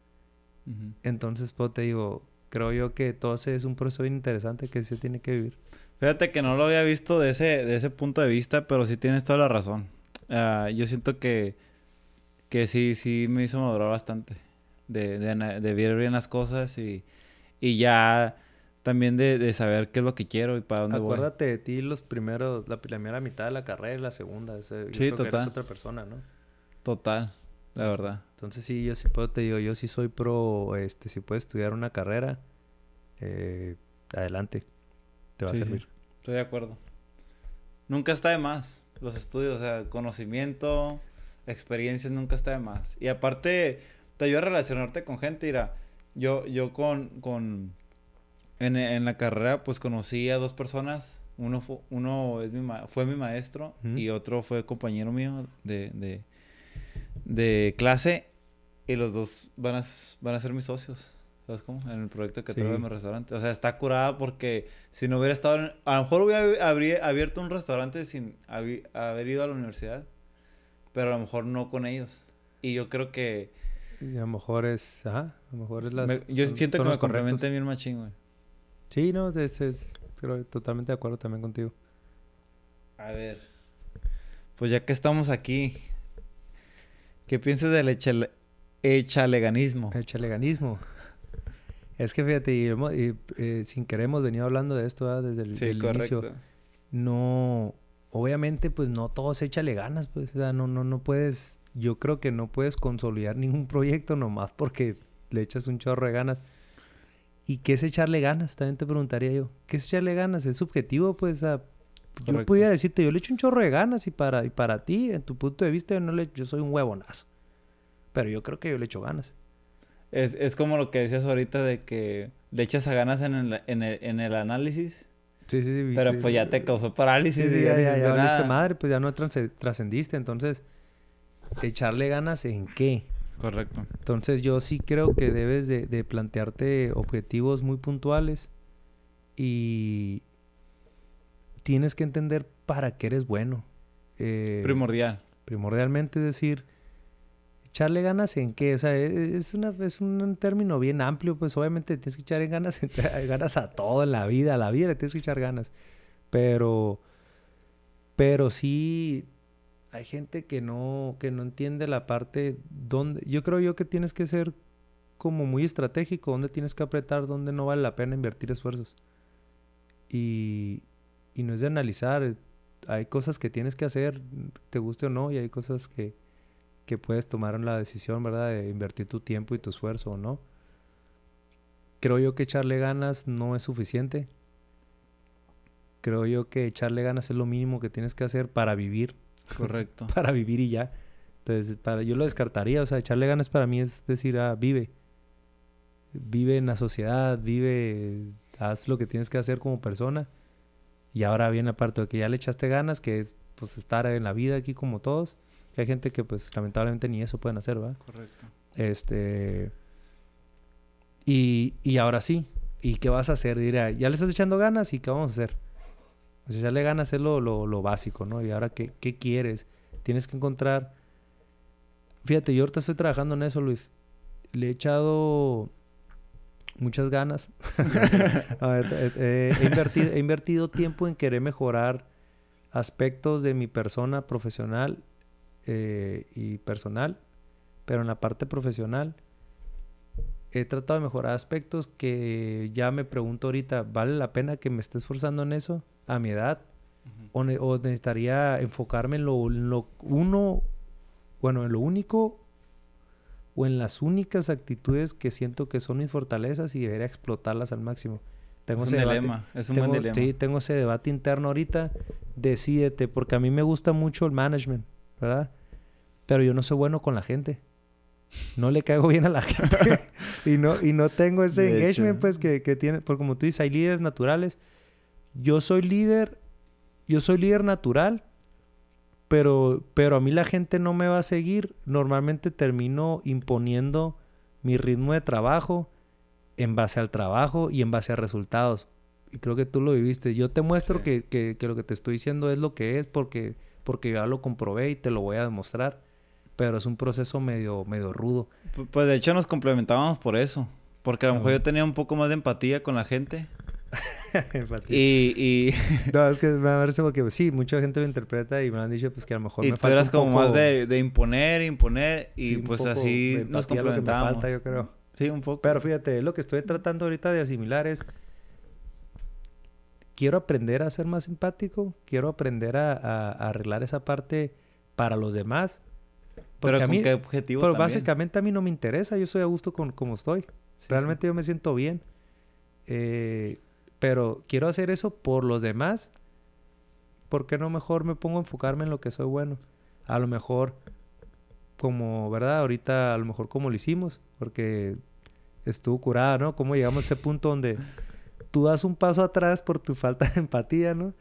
Entonces, pues, te digo, creo yo que todo ese es un proceso bien interesante que se tiene que vivir. Fíjate que no lo había visto de ese, de ese punto de vista, pero sí tienes toda la razón. Ah, yo siento que, que sí, sí me hizo madurar bastante. De, de, de ver bien las cosas y, y ya también de, de saber qué es lo que quiero y para dónde Acuérdate de ti los primeros... La primera mitad de la carrera y la segunda. Yo Sí, creo que eres total. otra persona, ¿no? voy. Total, la verdad. Entonces sí, yo sí puedo, te digo, yo sí soy pro, este, si puedes estudiar una carrera, eh, adelante, te va Sí, a sí. servir. Estoy de acuerdo. Nunca está de más los estudios, o sea, conocimiento, experiencias nunca está de más. Y aparte, te ayuda a relacionarte con gente, mira, yo, yo con, con, en, en la carrera, pues conocí a dos personas, uno, fu- uno es mi ma- fue mi maestro y otro fue compañero mío de, de, de clase, y los dos van a, van a ser mis socios. ¿Sabes cómo? En el proyecto que traigo de Sí. mi restaurante. O sea, está curada porque si no hubiera estado... en- A lo mejor hubiera habría abierto un restaurante sin habi- haber ido a la universidad. Pero a lo mejor no con ellos. Y yo creo que... Y a lo mejor es, ajá, a lo mejor es las... me- yo son- siento son que me complementan bien machín, güey. Sí, no, es, es- creo totalmente de acuerdo también contigo. A ver. Pues ya que estamos aquí... ¿Qué piensas del echale- echaleganismo? El chaleganismo. Es que fíjate, y eh, sin querer hemos venido hablando de esto desde el, Sí, correcto. inicio. No, obviamente, pues no todo se échale ganas, pues, o sea, no, no, no puedes, yo creo que no puedes consolidar ningún proyecto nomás porque le echas un chorro de ganas. ¿Y qué es echarle ganas? También te preguntaría yo. ¿Qué es echarle ganas? Es subjetivo, pues. Yo pudiera decirte, yo le echo un chorro de ganas y para, y para ti, en tu punto de vista, yo, no le, yo soy un huevonazo. Pero yo creo que yo le echo ganas. Es, es como lo que decías ahorita de que le echas a ganas en el, en el, en el análisis. Sí, sí, sí. Pero pues ya te causó parálisis. Sí, sí, ya, ya, ya, madre, pues ya no trascendiste. Entonces, echarle ganas en qué? Correcto. Entonces yo sí creo que debes de, plantearte objetivos muy puntuales y tienes que entender para qué eres bueno. Eh, Primordial. Primordialmente decir, echarle ganas en qué, o sea, e, e, es, una, es un término bien amplio, pues obviamente tienes que echar ganas, ganas a todo en la vida, a la vida le tienes que echar ganas, pero, pero sí hay gente que no, que no entiende la parte donde... Yo creo yo que tienes que ser como muy estratégico, donde tienes que apretar, donde no vale la pena invertir esfuerzos. Y, y no es de analizar, hay cosas que tienes que hacer, te guste o no, y hay cosas que, que puedes tomar la decisión, ¿verdad? De invertir tu tiempo y tu esfuerzo o no. Creo yo que echarle ganas no es suficiente. Creo yo que echarle ganas es lo mínimo que tienes que hacer para vivir Correcto. para vivir y ya. Entonces, para, yo lo descartaría. O sea, echarle ganas para mí es decir, ah, vive. Vive en la sociedad, vive, haz lo que tienes que hacer como persona. Y ahora viene aparte de que ya le echaste ganas, que es pues estar en la vida aquí como todos. Que hay gente que pues lamentablemente ni eso pueden hacer, ¿verdad? Correcto. Este... Y, y ahora sí. ¿Y qué vas a hacer? Dirá, ya le estás echando ganas y qué vamos a hacer. O sea, ya le ganas hacer lo, lo, básico, ¿no? Y ahora, ¿qué, ¿qué quieres? Tienes que encontrar... Fíjate, yo ahorita estoy trabajando en eso, Luis. Le he echado muchas ganas. he, invertido, he invertido tiempo en querer mejorar aspectos de mi persona profesional eh, y personal, pero en la parte profesional he tratado de mejorar aspectos que ya me pregunto ahorita, ¿vale la pena que me esté esforzando en eso? a mi edad. o, necesitaría enfocarme en lo, uno, bueno, en lo único o en las únicas actitudes que siento que son mis fortalezas y debería explotarlas al máximo. Tengo es un dilema, es un buen dilema. Sí, tengo ese debate interno ahorita. Decídete, porque a mí me gusta mucho el management, ¿verdad? Pero yo no soy bueno con la gente. No le caigo bien a la gente. y, no, y no tengo ese engagement, pues, que, que tiene. Porque como tú dices, hay líderes naturales yo soy líder, yo soy líder natural, pero, pero a mí la gente no me va a seguir. Normalmente termino imponiendo mi ritmo de trabajo en base al trabajo y en base a resultados. Y creo que tú lo viviste. Yo te muestro que, que, que, lo que te estoy diciendo es lo que es porque, porque ya lo comprobé y te lo voy a demostrar. Pero es un proceso medio, medio rudo. Pues de hecho nos complementábamos por eso. Porque a lo mejor yo tenía un poco más de empatía con la gente. y, y... no, es que me parece porque sí, mucha gente lo interpreta y me han dicho pues que a lo mejor y me tú eras como más de, de, imponer, imponer y pues así nos complementamos. Lo falta, yo creo. Sí, un poco. Pero fíjate, lo que estoy tratando ahorita de asimilar es quiero aprender a ser más empático, quiero aprender a, a, arreglar esa parte para los demás. Pero ¿con mí, qué objetivo Pero básicamente a mí no me interesa, yo soy a gusto con como estoy. Realmente yo me siento bien. Eh, pero quiero hacer eso por los demás. ¿Por qué no mejor me pongo a enfocarme en lo que soy bueno? A lo mejor, como, ¿verdad? Ahorita, a lo mejor como lo hicimos, porque estuvo curada, ¿no? ¿Cómo llegamos a ese punto donde tú das un paso atrás por tu falta de empatía, ¿no?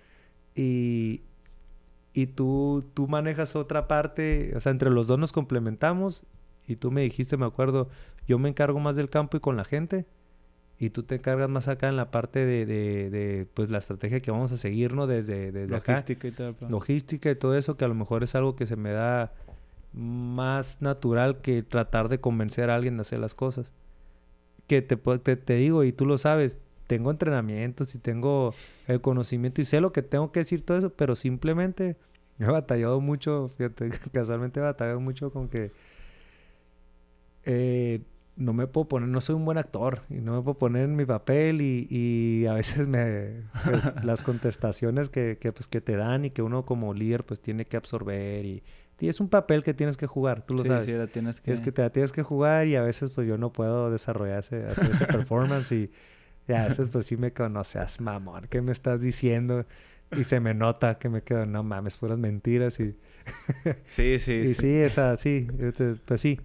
Y, y tú, tú manejas otra parte, o sea, entre los dos nos complementamos y tú me dijiste, me acuerdo, yo me encargo más del campo y con la gente y tú te encargas más acá en la parte de, de, pues la estrategia que vamos a seguir, ¿no? Desde, desde Logística y todo. Logística y todo eso, que a lo mejor es algo que se me da más natural que tratar de convencer a alguien de hacer las cosas. Que te, te, te digo, y tú lo sabes, tengo entrenamientos y tengo el conocimiento y sé lo que tengo que decir todo eso, pero simplemente he batallado mucho, fíjate, casualmente he batallado mucho con que eh, no me puedo poner, no soy un buen actor y no me puedo poner en mi papel y, y a veces me, pues, las contestaciones que, que, pues, que te dan y que uno como líder pues tiene que absorber y es un papel que tienes que jugar, tú lo Sí, sabes. sí, la tienes que... Es que te la tienes que jugar y a veces pues yo no puedo desarrollar ese, hacer ese performance y, y a veces pues sí me conoces, mamón, ¿qué me estás diciendo? Y se me nota que me quedo, no mames, puras mentiras y, Sí, sí, y sí, esa, sí, este, pues sí.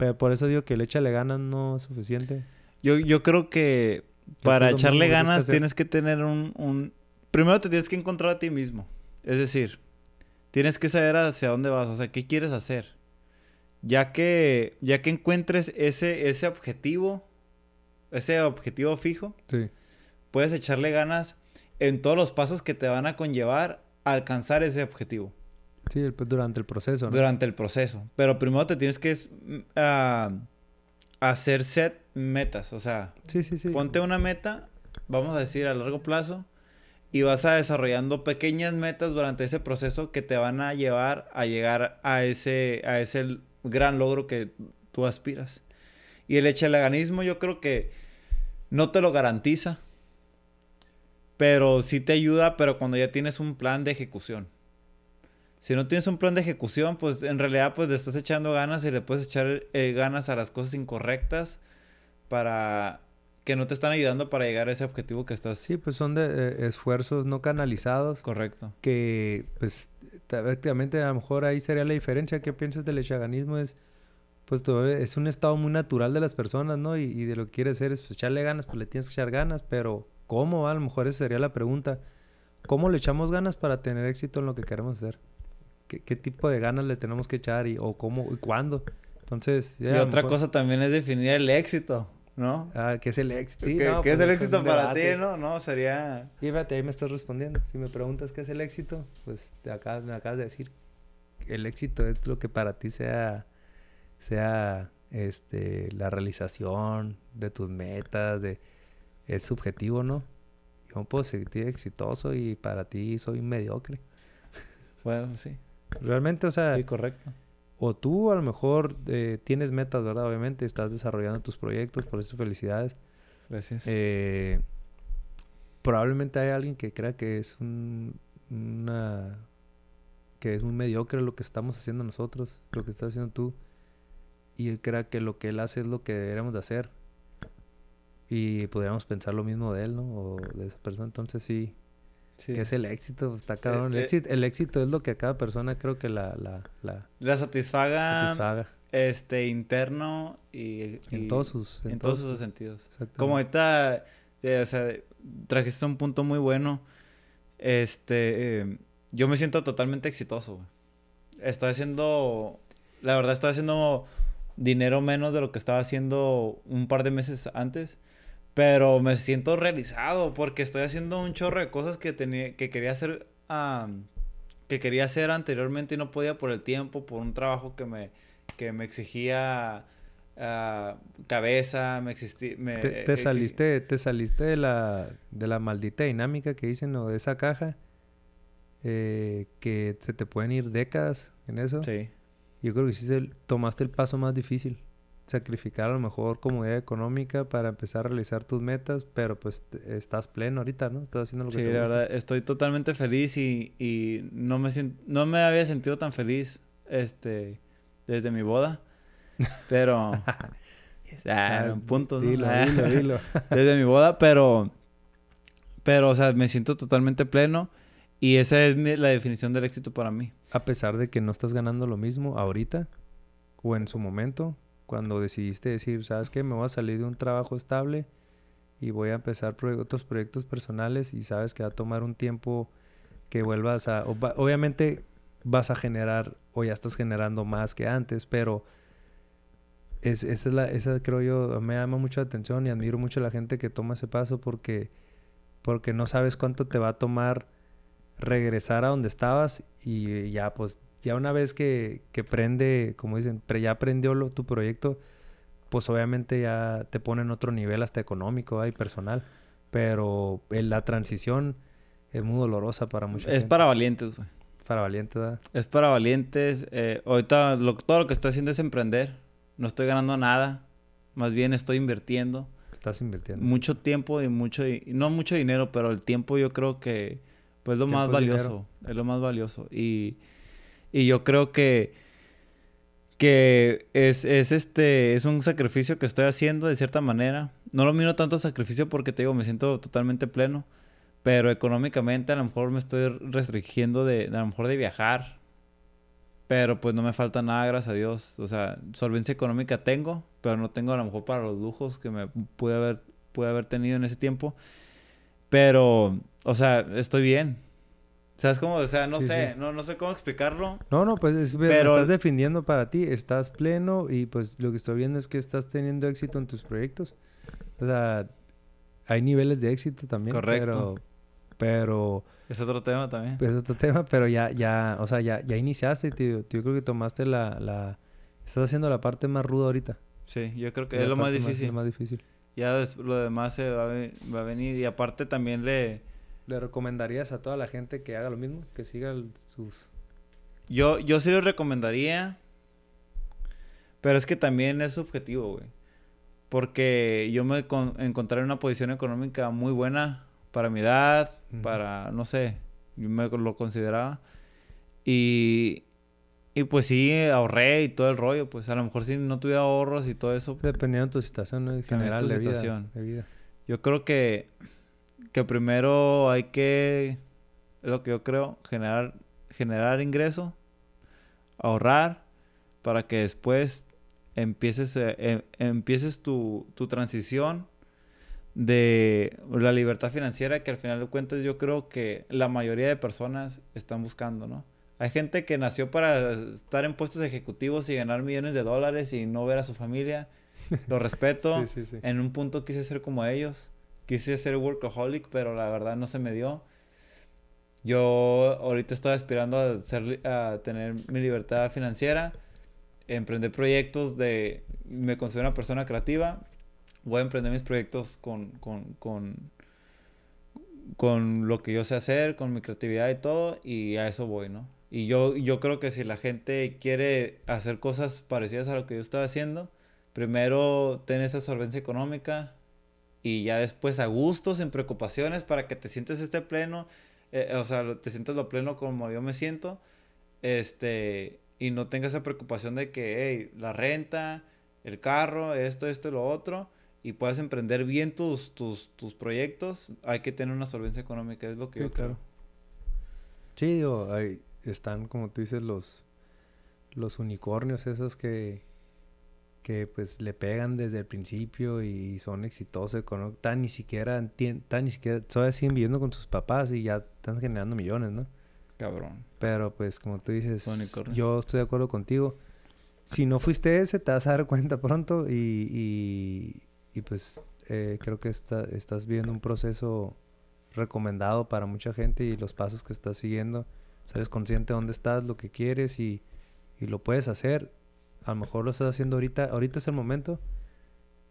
Pero por eso digo que el échale ganas no es suficiente. Yo, yo creo que para echarle que ganas tienes que tener un, un... Primero te tienes que encontrar a ti mismo. Es decir, tienes que saber hacia dónde vas, o sea, qué quieres hacer. Ya que, ya que encuentres ese, ese objetivo, ese objetivo fijo, Sí. puedes echarle ganas en todos los pasos que te van a conllevar a alcanzar ese objetivo Sí, el- pues, durante el proceso, ¿no? durante el proceso. Pero primero te tienes que ah, hacer set metas, o sea, Sí, sí, sí. Ponte una meta, vamos a decir a largo plazo, y vas a desarrollando pequeñas metas durante ese proceso que te van a llevar a llegar a ese, a ese gran logro que tú aspiras. Y el echeleganismo yo creo que no te lo garantiza, pero sí te ayuda, pero cuando ya tienes un plan de ejecución. Si no tienes un plan de ejecución, pues en realidad pues le estás echando ganas y le puedes echar eh, ganas a las cosas incorrectas para que no te están ayudando para llegar a ese objetivo que estás Sí, pues son de eh, esfuerzos no canalizados correcto. que, pues, prácticamente a lo mejor ahí sería la diferencia. ¿Qué piensas del echaganismo? Es, pues, todo es un estado muy natural de las personas, ¿no? Y, y de lo que quieres hacer es pues, echarle ganas, pues le tienes que echar ganas, pero ¿cómo? A lo mejor esa sería la pregunta. ¿Cómo le echamos ganas para tener éxito en lo que queremos hacer? ¿Qué, qué tipo de ganas le tenemos que echar y, o cómo y cuándo? Entonces, y otra mejor- cosa también es definir el éxito, ¿no? Ah, ¿qué es el éxito? Sí, ¿Qué, no, qué es pues, el éxito para ti, no? No, sería... Y fíjate, ahí me estás respondiendo. Si me preguntas qué es el éxito, pues te acabas, me acabas de decir. El éxito es lo que para ti sea, sea este, la realización de tus metas, de, es subjetivo, ¿no? Yo puedo sentir exitoso y para ti soy mediocre. Bueno, sí. Realmente, o sea, Sí, correcto. o tú a lo mejor eh, tienes metas, ¿verdad? Obviamente, estás desarrollando tus proyectos, por eso felicidades. Gracias. Eh, probablemente hay alguien que crea que es un, una que es muy mediocre lo que estamos haciendo nosotros, lo que estás haciendo tú, y él crea que lo que él hace es lo que deberíamos de hacer. Y podríamos pensar lo mismo de él, ¿no? O de esa persona. Entonces sí, sí. ¿qué es el éxito? Pues, está cabrón. Eh, el, eh. éxito, el éxito es lo que a cada persona creo que la, la, la La satisfaga, satisfaga. este, interno y... En y- todos sus... En, todos sus sentidos. Como ahorita, eh, o sea, trajiste un punto muy bueno. Este, eh, yo me siento totalmente exitoso. güey. Estoy haciendo, la verdad, estoy haciendo dinero menos de lo que estaba haciendo un par de meses antes. Pero me siento realizado porque estoy haciendo un chorro de cosas que tenía, que quería hacer, ah, que quería hacer anteriormente y no podía por el tiempo, por un trabajo que me, que me exigía ah, cabeza, me existía... te, te saliste, te saliste de la, de la maldita dinámica que dicen o de esa caja eh, que se te pueden ir décadas en eso. Sí. Yo creo que sí se- tomaste el paso más difícil. Sacrificar a lo mejor comodidad económica para empezar a realizar tus metas, pero pues estás pleno ahorita, ¿no? Estás haciendo lo que Sí, te la gusta. verdad, estoy totalmente feliz y, y no, me sien- no me había sentido tan feliz este, desde mi boda. Pero... ah, un punto, ¿no? Dilo, Ah, dilo, dilo. desde mi boda, pero... Pero, o sea, me siento totalmente pleno y esa es mi- la definición del éxito para mí. A pesar de que no estás ganando lo mismo ahorita o en su momento, cuando decidiste decir, ¿sabes qué? Me voy a salir de un trabajo estable y voy a empezar otros proyectos personales y sabes que va a tomar un tiempo que vuelvas a... obviamente vas a generar o ya estás generando más que antes, pero es, esa creo yo me llama mucho la atención y admiro mucho a la gente que toma ese paso porque, porque no sabes cuánto te va a tomar regresar a donde estabas y ya pues ya una vez que, que prende, como dicen, pre- ya prendió lo- tu proyecto, pues obviamente ya te pone en otro nivel hasta económico ¿verdad? y personal. Pero eh, la transición es muy dolorosa para mucha Es gente. para valientes, güey. Para valiente, ¿verdad? Es para valientes. eh, ahorita lo- todo lo que estoy haciendo es emprender. No estoy ganando nada. Más bien estoy invirtiendo. Estás invirtiendo. mucho tiempo y mucho di- no mucho dinero pero el tiempo yo creo que pues lo más es valioso es lo más valioso y Y yo creo que, que es, es, este, es un sacrificio que estoy haciendo de cierta manera. No lo miro tanto sacrificio porque te digo, me siento totalmente pleno. Pero económicamente a lo mejor me estoy restringiendo de, a lo mejor de viajar. Pero pues no me falta nada, gracias a Dios. O sea, solvencia económica tengo, pero no tengo a lo mejor para los lujos que me pude haber, pude haber tenido en ese tiempo. Pero, o sea, estoy bien. ¿Sabes cómo? O sea, no sé, No, no sé cómo explicarlo. No, no, pues es, pero estás defendiendo para ti, estás pleno y pues lo que estoy viendo es que estás teniendo éxito en tus proyectos. O sea, hay niveles de éxito también. Correcto. Pero... Es otro tema también. Es otro tema, pero ya, ya, o sea, ya, ya iniciaste, tío. Yo creo que tomaste la, la... Estás haciendo la parte más ruda ahorita. Sí, yo creo que es lo más difícil. lo más difícil. Ya lo demás se va a, venir. Y aparte también le... ¿Le recomendarías a toda la gente que haga lo mismo? Que siga sus... Yo, yo sí lo recomendaría. Pero es que también es subjetivo, güey. Porque yo me encontré en una posición económica muy buena para mi edad, para, no sé, yo me lo consideraba. Y, y pues sí, ahorré y todo el rollo, pues a lo mejor si no tuviera ahorros y todo eso. Dependiendo de tu situación, ¿no? En general, de, situación. Vida, de vida. Yo creo que, que primero hay que, es lo que yo creo, generar, generar ingreso, ahorrar, para que después empieces, eh, em, empieces tu, tu transición de la libertad financiera que al final de cuentas yo creo que la mayoría de personas están buscando, ¿no? Hay gente que nació para estar en puestos ejecutivos y ganar millones de dólares y no ver a su familia. Lo respeto. En un punto quise ser como ellos. Quise ser workaholic, pero la verdad no se me dio. Yo ahorita estoy aspirando a, ser, a tener mi libertad financiera, emprender proyectos de... Me considero una persona creativa voy a emprender mis proyectos con, con, con, con lo que yo sé hacer, con mi creatividad y todo, y a eso voy, ¿no? Y yo, yo creo que si la gente quiere hacer cosas parecidas a lo que yo estaba haciendo, primero ten esa solvencia económica y ya después a gusto, sin preocupaciones, para que te sientes este pleno, eh, o sea, te sientas lo pleno como yo me siento, este, y no tengas esa preocupación de que, hey, la renta, el carro, esto, esto y lo otro, y puedas emprender bien tus, tus, tus proyectos, hay que tener una solvencia económica, es lo que yo creo. Sí, digo, ahí están, como tú dices, los, los unicornios esos que, que pues le pegan desde el principio y son exitosos, con, tan ni siquiera, tan ni siquiera, todavía siguen viviendo con sus papás y ya están generando millones, ¿no? Cabrón. Pero pues como tú dices, yo estoy de acuerdo contigo. Si no fuiste ese, te vas a dar cuenta pronto y, y pues eh, creo que está, estás viendo un proceso recomendado para mucha gente y los pasos que estás siguiendo. O eres consciente de dónde estás, lo que quieres y, y, lo puedes hacer. A lo mejor lo estás haciendo ahorita, ahorita es el momento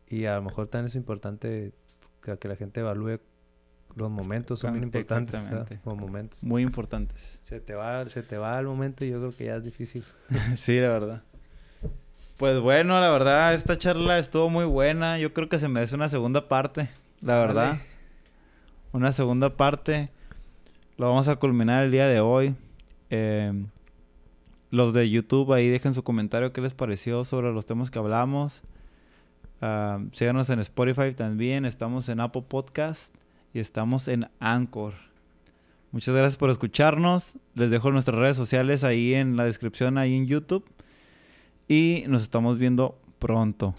y a lo mejor también es importante que, que la gente evalúe los momentos son muy importantes. Los momentos. Muy importantes. Se te va, se te va el momento y yo creo que ya es difícil. sí, la verdad. Pues bueno, la verdad, esta charla estuvo muy buena. Yo creo que se merece una segunda parte, la verdad. Una segunda parte. Lo vamos a culminar el día de hoy. Em, los de YouTube ahí dejen su comentario qué les pareció sobre los temas que hablamos. Uh, síganos en Spotify también. Estamos en Apple Podcast y estamos en Anchor. Muchas gracias por escucharnos. Les dejo nuestras redes sociales ahí en la descripción, ahí en YouTube y nos estamos viendo pronto.